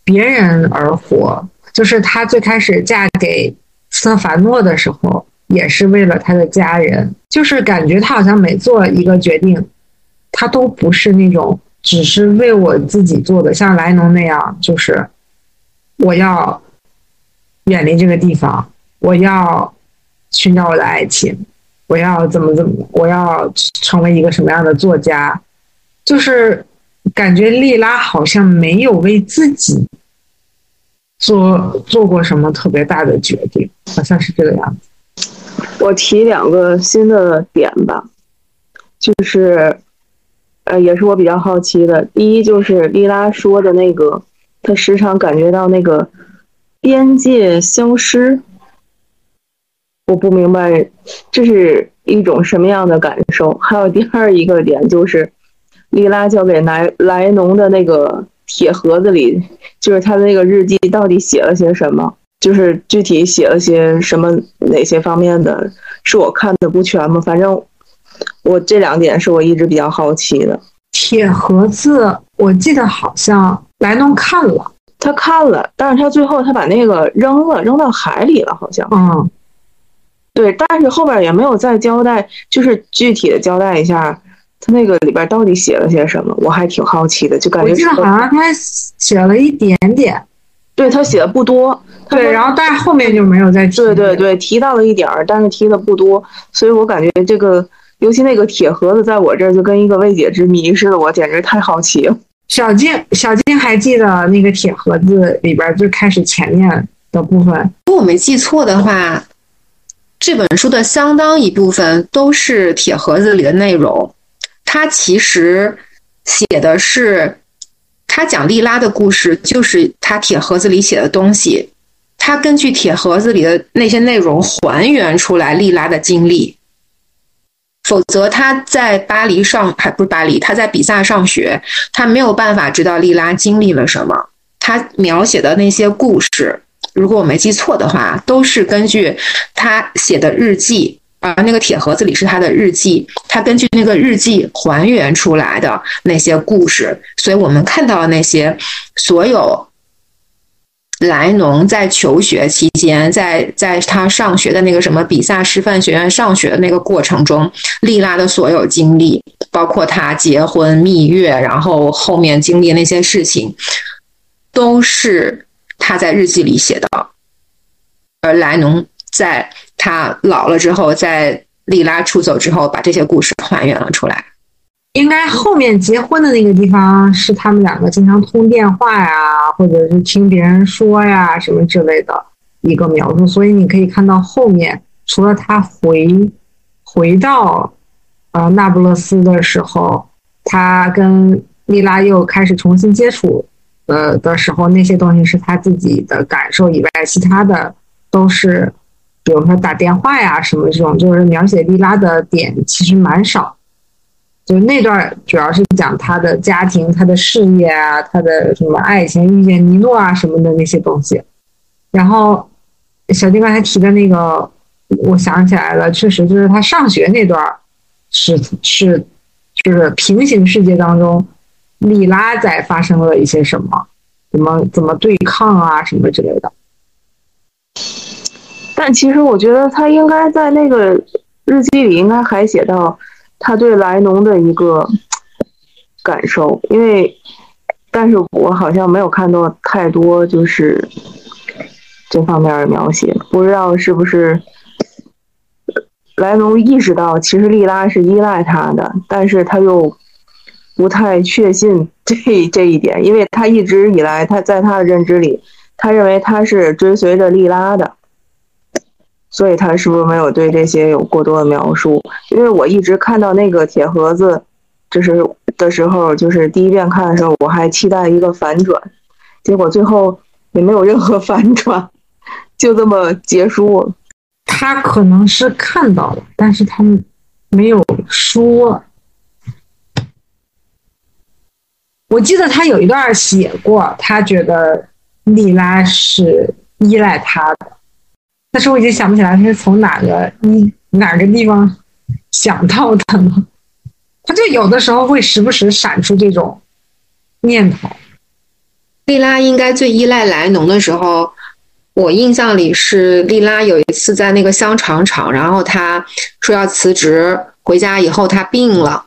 别人而活。就是他最开始嫁给斯特凡诺的时候。也是为了他的家人，就是感觉他好像每做一个决定，他都不是那种只是为我自己做的，像莱农那样，就是我要远离这个地方，我要寻找我的爱情，我要怎么怎么，我要成为一个什么样的作家，就是感觉莉拉好像没有为自己做做过什么特别大的决定，好像是这个样子。我提两个新的点吧，就是，呃，也是我比较好奇的。第一就是莉拉说的那个，她时常感觉到那个边界消失，我不明白这是一种什么样的感受。还有第二一个点就是，莉拉交给莱莱农的那个铁盒子里，就是他的那个日记到底写了些什么。就是具体写了些什么哪些方面的，是我看的不全吗？反正我这两点是我一直比较好奇的。铁盒子，我记得好像莱农看了，他看了，但是他最后他把那个扔了，扔到海里了，好像。嗯，对，但是后边也没有再交代，就是具体的交代一下他那个里边到底写了些什么，我还挺好奇的，就感觉。我记得好像他写了一点点，对他写的不多。对，然后但是后面就没有再提。对对对，提到了一点儿，但是提的不多，所以我感觉这个，尤其那个铁盒子，在我这儿就跟一个未解之谜似的，我简直太好奇了。小静，小静还记得那个铁盒子里边最开始前面的部分？如果我没记错的话，这本书的相当一部分都是铁盒子里的内容。它其实写的是，他讲莉拉的故事，就是他铁盒子里写的东西。他根据铁盒子里的那些内容还原出来莉拉的经历，否则他在巴黎上还不是巴黎，他在比萨上学，他没有办法知道莉拉经历了什么。他描写的那些故事，如果我没记错的话，都是根据他写的日记而那个铁盒子里是他的日记，他根据那个日记还原出来的那些故事，所以我们看到的那些所有莱农在求学期间，在在他上学的那个什么比萨师范学院上学的那个过程中，莉拉的所有经历，包括他结婚、蜜月，然后后面经历那些事情，都是他在日记里写的，而莱农在。他老了之后，在莉拉出走之后，把这些故事还原了出来。应该后面结婚的那个地方是他们两个经常通电话呀，或者是听别人说呀什么之类的一个描述。所以你可以看到后面，除了他回回到呃那不勒斯的时候，他跟莉拉又开始重新接触呃的时候，那些东西是他自己的感受以外，其他的都是。比如说打电话呀什么这种，就是描写莉拉的点其实蛮少，就那段主要是讲她的家庭、她的事业啊、她的什么爱情、遇见尼诺啊什么的那些东西。然后小丁刚才提的那个，我想起来了，确实就是他上学那段是是就是平行世界当中，莉拉在发生了一些什么，怎么怎么对抗啊什么之类的。但其实我觉得他应该在那个日记里应该还写到他对莱农的一个感受，因为但是我好像没有看到太多就是这方面的描写，不知道是不是莱农意识到其实莉拉是依赖他的，但是他又不太确信这 这一点，因为他一直以来他在他的认知里，他认为他是追随着莉拉的。所以他是不是没有对这些有过多的描述？因为我一直看到那个铁盒子，就是的时候，就是第一遍看的时候，我还期待一个反转，结果最后也没有任何反转，就这么结束。他可能是看到了，但是他没有说。我记得他有一段写过，他觉得莉拉是依赖他的。但是我已经想不起来他是从哪个一哪个地方想到的了。他就有的时候会时不时闪出这种念头。莉拉应该最依赖莱农的时候，我印象里是莉拉有一次在那个香肠厂，然后他说要辞职，回家以后他病了，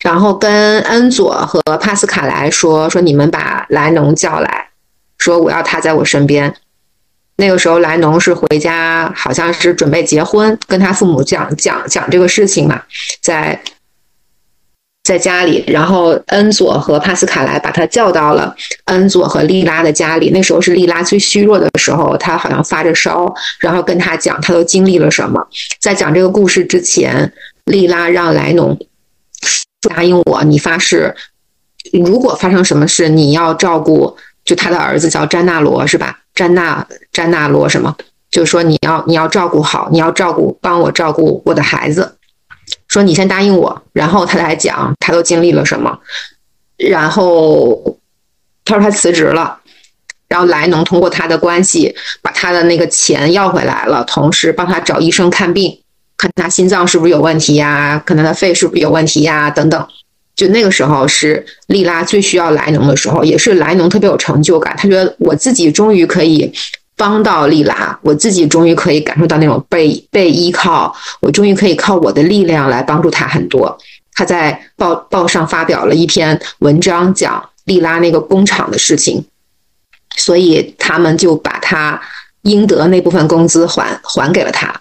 然后跟恩佐和帕斯卡莱说说你们把莱农叫来，说我要他在我身边。那个时候，莱农是回家，好像是准备结婚，跟他父母讲讲讲这个事情嘛，在在家里，然后恩佐和帕斯卡莱把他叫到了恩佐和莉拉的家里。那时候是莉拉最虚弱的时候，他好像发着烧，然后跟他讲他都经历了什么。在讲这个故事之前，莉拉让莱农答应我，你发誓，如果发生什么事，你要照顾，就他的儿子叫詹纳罗，是吧？詹娜詹娜罗什么？就说你要你要照顾好，你要照顾帮我照顾我的孩子。说你先答应我，然后他来讲他都经历了什么。然后他说他辞职了，然后莱农通过他的关系把他的那个钱要回来了，同时帮他找医生看病，看他心脏是不是有问题呀，看他的肺是不是有问题呀等等。就那个时候是莉拉最需要莱农的时候，也是莱农特别有成就感。他觉得我自己终于可以帮到莉拉，我自己终于可以感受到那种被被依靠，我终于可以靠我的力量来帮助他很多。他在报报上发表了一篇文章，讲莉拉那个工厂的事情，所以他们就把他应得那部分工资还还给了他，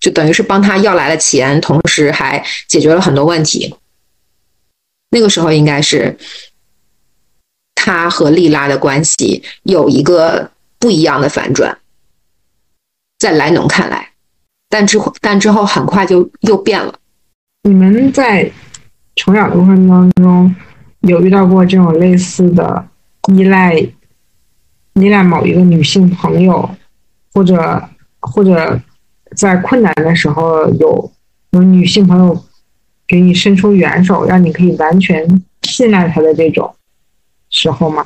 就等于是帮他要来了钱，同时还解决了很多问题。那个时候应该是他和莉拉的关系有一个不一样的反转，在莱农看来，但之后但之后很快就又变了。你们在成长过程当中有遇到过这种类似的依赖依赖某一个女性朋友，或者或者在困难的时候有有女性朋友？给你伸出援手，让你可以完全信赖他的这种时候吗？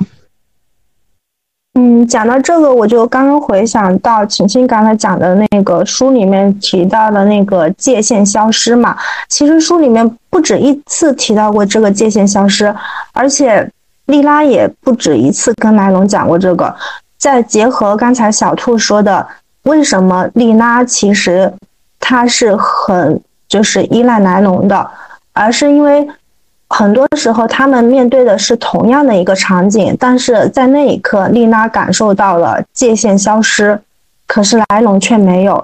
嗯，讲到这个，我就刚刚回想到晴晴刚才讲的那个书里面提到的那个界限消失嘛。其实书里面不止一次提到过这个界限消失，而且莉拉也不止一次跟莱龙讲过这个。再结合刚才小兔说的，为什么莉拉其实她是很就是依赖莱农的，而是因为。很多时候，他们面对的是同样的一个场景，但是在那一刻，丽娜感受到了界限消失，可是莱龙却没有。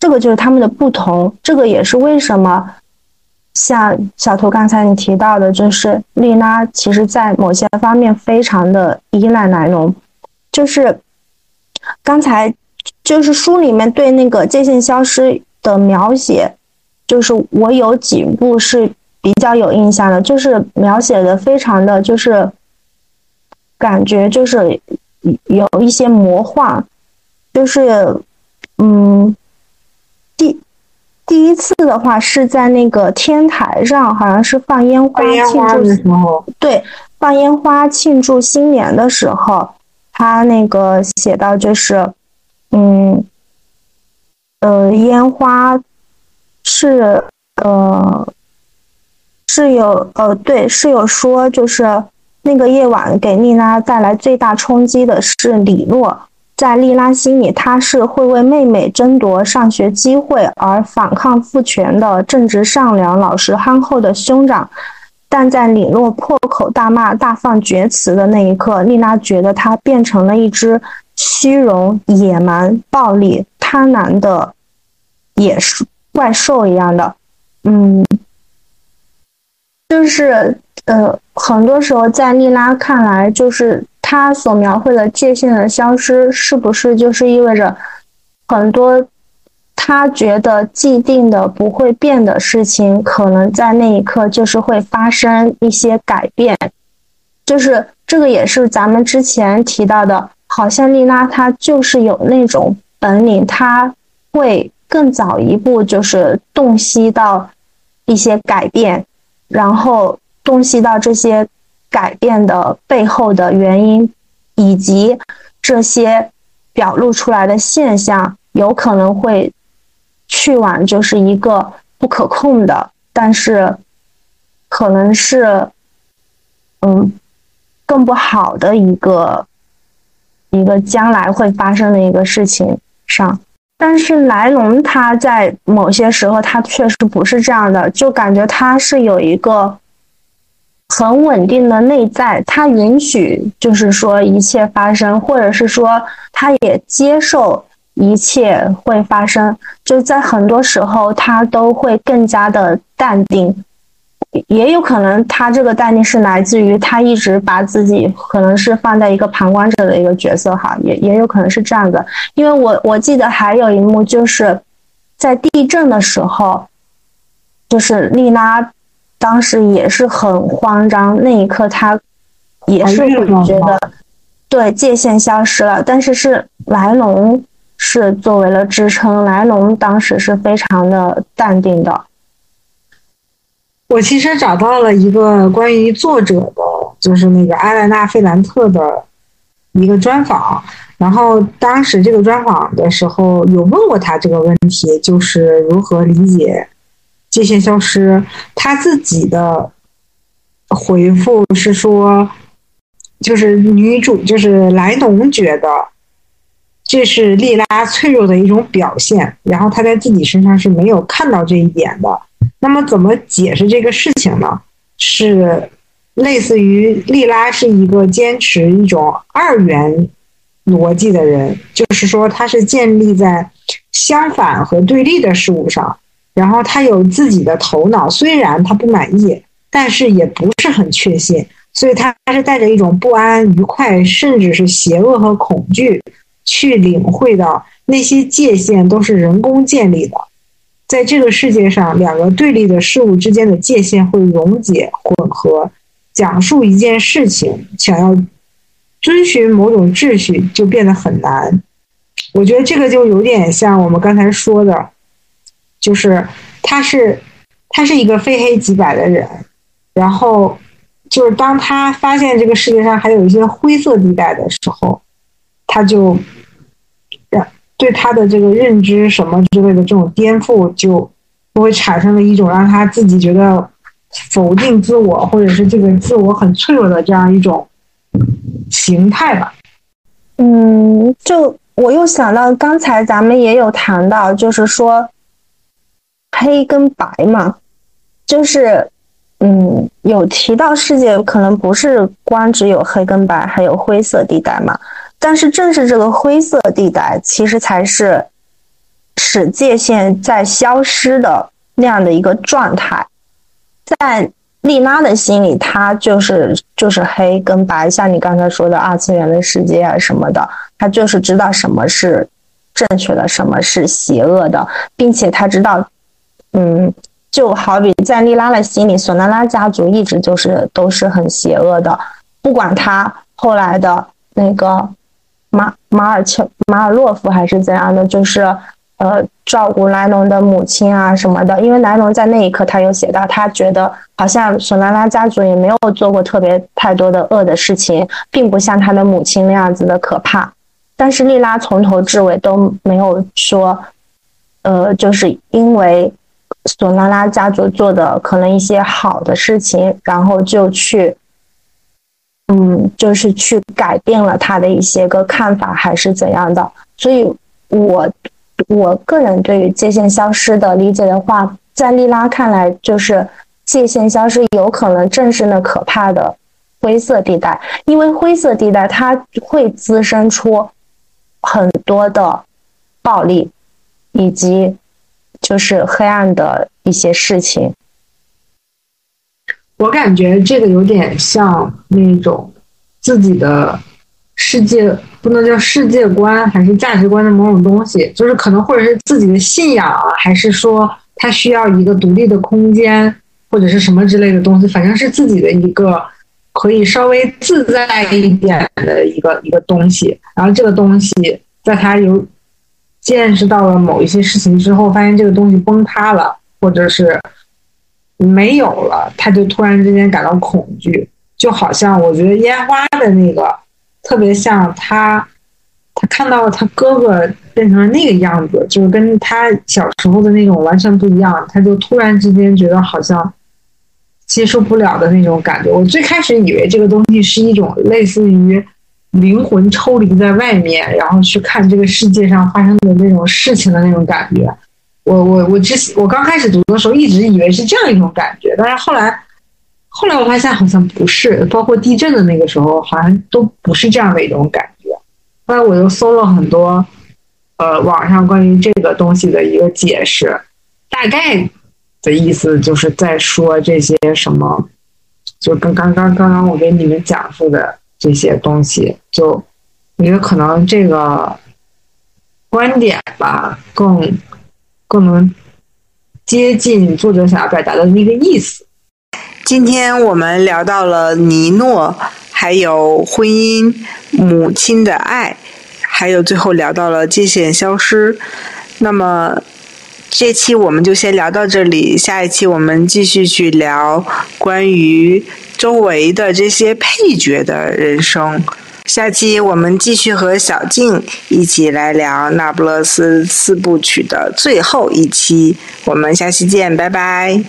这个就是他们的不同。这个也是为什么，像小图刚才你提到的，就是丽娜其实在某些方面非常的依赖莱龙。就是刚才就是书里面对那个界限消失的描写，就是我有几部是。比较有印象的，就是描写的非常的就是感觉就是有一些魔幻，就是嗯，第第一次的话是在那个天台上，好像是放烟花庆祝的时候，对，放烟花庆祝新年的时候，他那个写到就是嗯呃烟花是呃。室友，呃，对，室友说，就是那个夜晚给丽拉带来最大冲击的是李诺。在丽拉心里，他是会为妹妹争夺上学机会而反抗父权的正直善良、老实憨厚的兄长。但在李诺破口大骂、大放厥词的那一刻，丽拉觉得他变成了一只虚荣、野蛮、暴力、贪婪的野兽、怪兽一样的，嗯。就是呃，很多时候在莉拉看来，就是他所描绘的界限的消失，是不是就是意味着很多他觉得既定的不会变的事情，可能在那一刻就是会发生一些改变？就是这个也是咱们之前提到的，好像莉拉她就是有那种本领，她会更早一步就是洞悉到一些改变。然后洞悉到这些改变的背后的原因，以及这些表露出来的现象，有可能会去往就是一个不可控的，但是可能是嗯更不好的一个一个将来会发生的一个事情上。但是莱龙他在某些时候他确实不是这样的，就感觉他是有一个很稳定的内在，他允许就是说一切发生，或者是说他也接受一切会发生，就在很多时候他都会更加的淡定。也有可能，他这个淡定是来自于他一直把自己可能是放在一个旁观者的一个角色哈，也也有可能是这样的。因为我我记得还有一幕就是在地震的时候，就是丽拉当时也是很慌张，那一刻她也是会觉得对界限消失了，但是是莱龙是作为了支撑，莱龙当时是非常的淡定的。我其实找到了一个关于作者的，就是那个埃莱娜·费兰特的一个专访。然后当时这个专访的时候，有问过他这个问题，就是如何理解界限消失。他自己的回复是说，就是女主就是莱农觉得这是莉拉脆弱的一种表现，然后她在自己身上是没有看到这一点的。那么怎么解释这个事情呢？是类似于莉拉是一个坚持一种二元逻辑的人，就是说他是建立在相反和对立的事物上，然后他有自己的头脑，虽然他不满意，但是也不是很确信，所以他是带着一种不安、愉快，甚至是邪恶和恐惧去领会到那些界限都是人工建立的。在这个世界上，两个对立的事物之间的界限会溶解、混合。讲述一件事情，想要遵循某种秩序，就变得很难。我觉得这个就有点像我们刚才说的，就是他是他是一个非黑即白的人，然后就是当他发现这个世界上还有一些灰色地带的时候，他就对他的这个认知什么之类的这种颠覆，就就会产生了一种让他自己觉得否定自我，或者是这个自我很脆弱的这样一种形态吧。嗯，就我又想到刚才咱们也有谈到，就是说黑跟白嘛，就是嗯，有提到世界可能不是光只有黑跟白，还有灰色地带嘛。但是正是这个灰色地带，其实才是使界限在消失的那样的一个状态。在丽拉的心里，她就是就是黑跟白，像你刚才说的二次元的世界啊什么的，她就是知道什么是正确的，什么是邪恶的，并且她知道，嗯，就好比在丽拉的心里，索拉拉家族一直就是都是很邪恶的，不管他后来的那个。马尔切马尔洛夫还是怎样的，就是呃照顾莱农的母亲啊什么的。因为莱农在那一刻他有写到，他觉得好像索拉拉家族也没有做过特别太多的恶的事情，并不像他的母亲那样子的可怕。但是莉拉从头至尾都没有说，呃，就是因为索拉拉家族做的可能一些好的事情，然后就去。嗯，就是去改变了他的一些个看法，还是怎样的？所以，我我个人对于界限消失的理解的话，在莉拉看来，就是界限消失有可能正是那可怕的灰色地带，因为灰色地带它会滋生出很多的暴力，以及就是黑暗的一些事情。我感觉这个有点像那种自己的世界，不能叫世界观，还是价值观的某种东西，就是可能或者是自己的信仰啊，还是说他需要一个独立的空间，或者是什么之类的东西，反正是自己的一个可以稍微自在一点的一个一个东西。然后这个东西在他有见识到了某一些事情之后，发现这个东西崩塌了，或者是。没有了，他就突然之间感到恐惧，就好像我觉得烟花的那个特别像他，他看到他哥哥变成了那个样子，就是跟他小时候的那种完全不一样，他就突然之间觉得好像接受不了的那种感觉。我最开始以为这个东西是一种类似于灵魂抽离在外面，然后去看这个世界上发生的那种事情的那种感觉。我我我之我刚开始读的时候，一直以为是这样一种感觉，但是后来，后来我发现好像不是，包括地震的那个时候，好像都不是这样的一种感觉。后来我又搜了很多，呃，网上关于这个东西的一个解释，大概的意思就是在说这些什么，就跟刚刚刚刚我给你们讲述的这些东西，就我觉得可能这个观点吧更。更能接近作者想要表达的那个意思。今天我们聊到了尼诺，还有婚姻、母亲的爱，还有最后聊到了界限消失。那么这期我们就先聊到这里，下一期我们继续去聊关于周围的这些配角的人生。下期我们继续和小静一起来聊《那不勒斯四部曲》的最后一期，我们下期见，拜拜。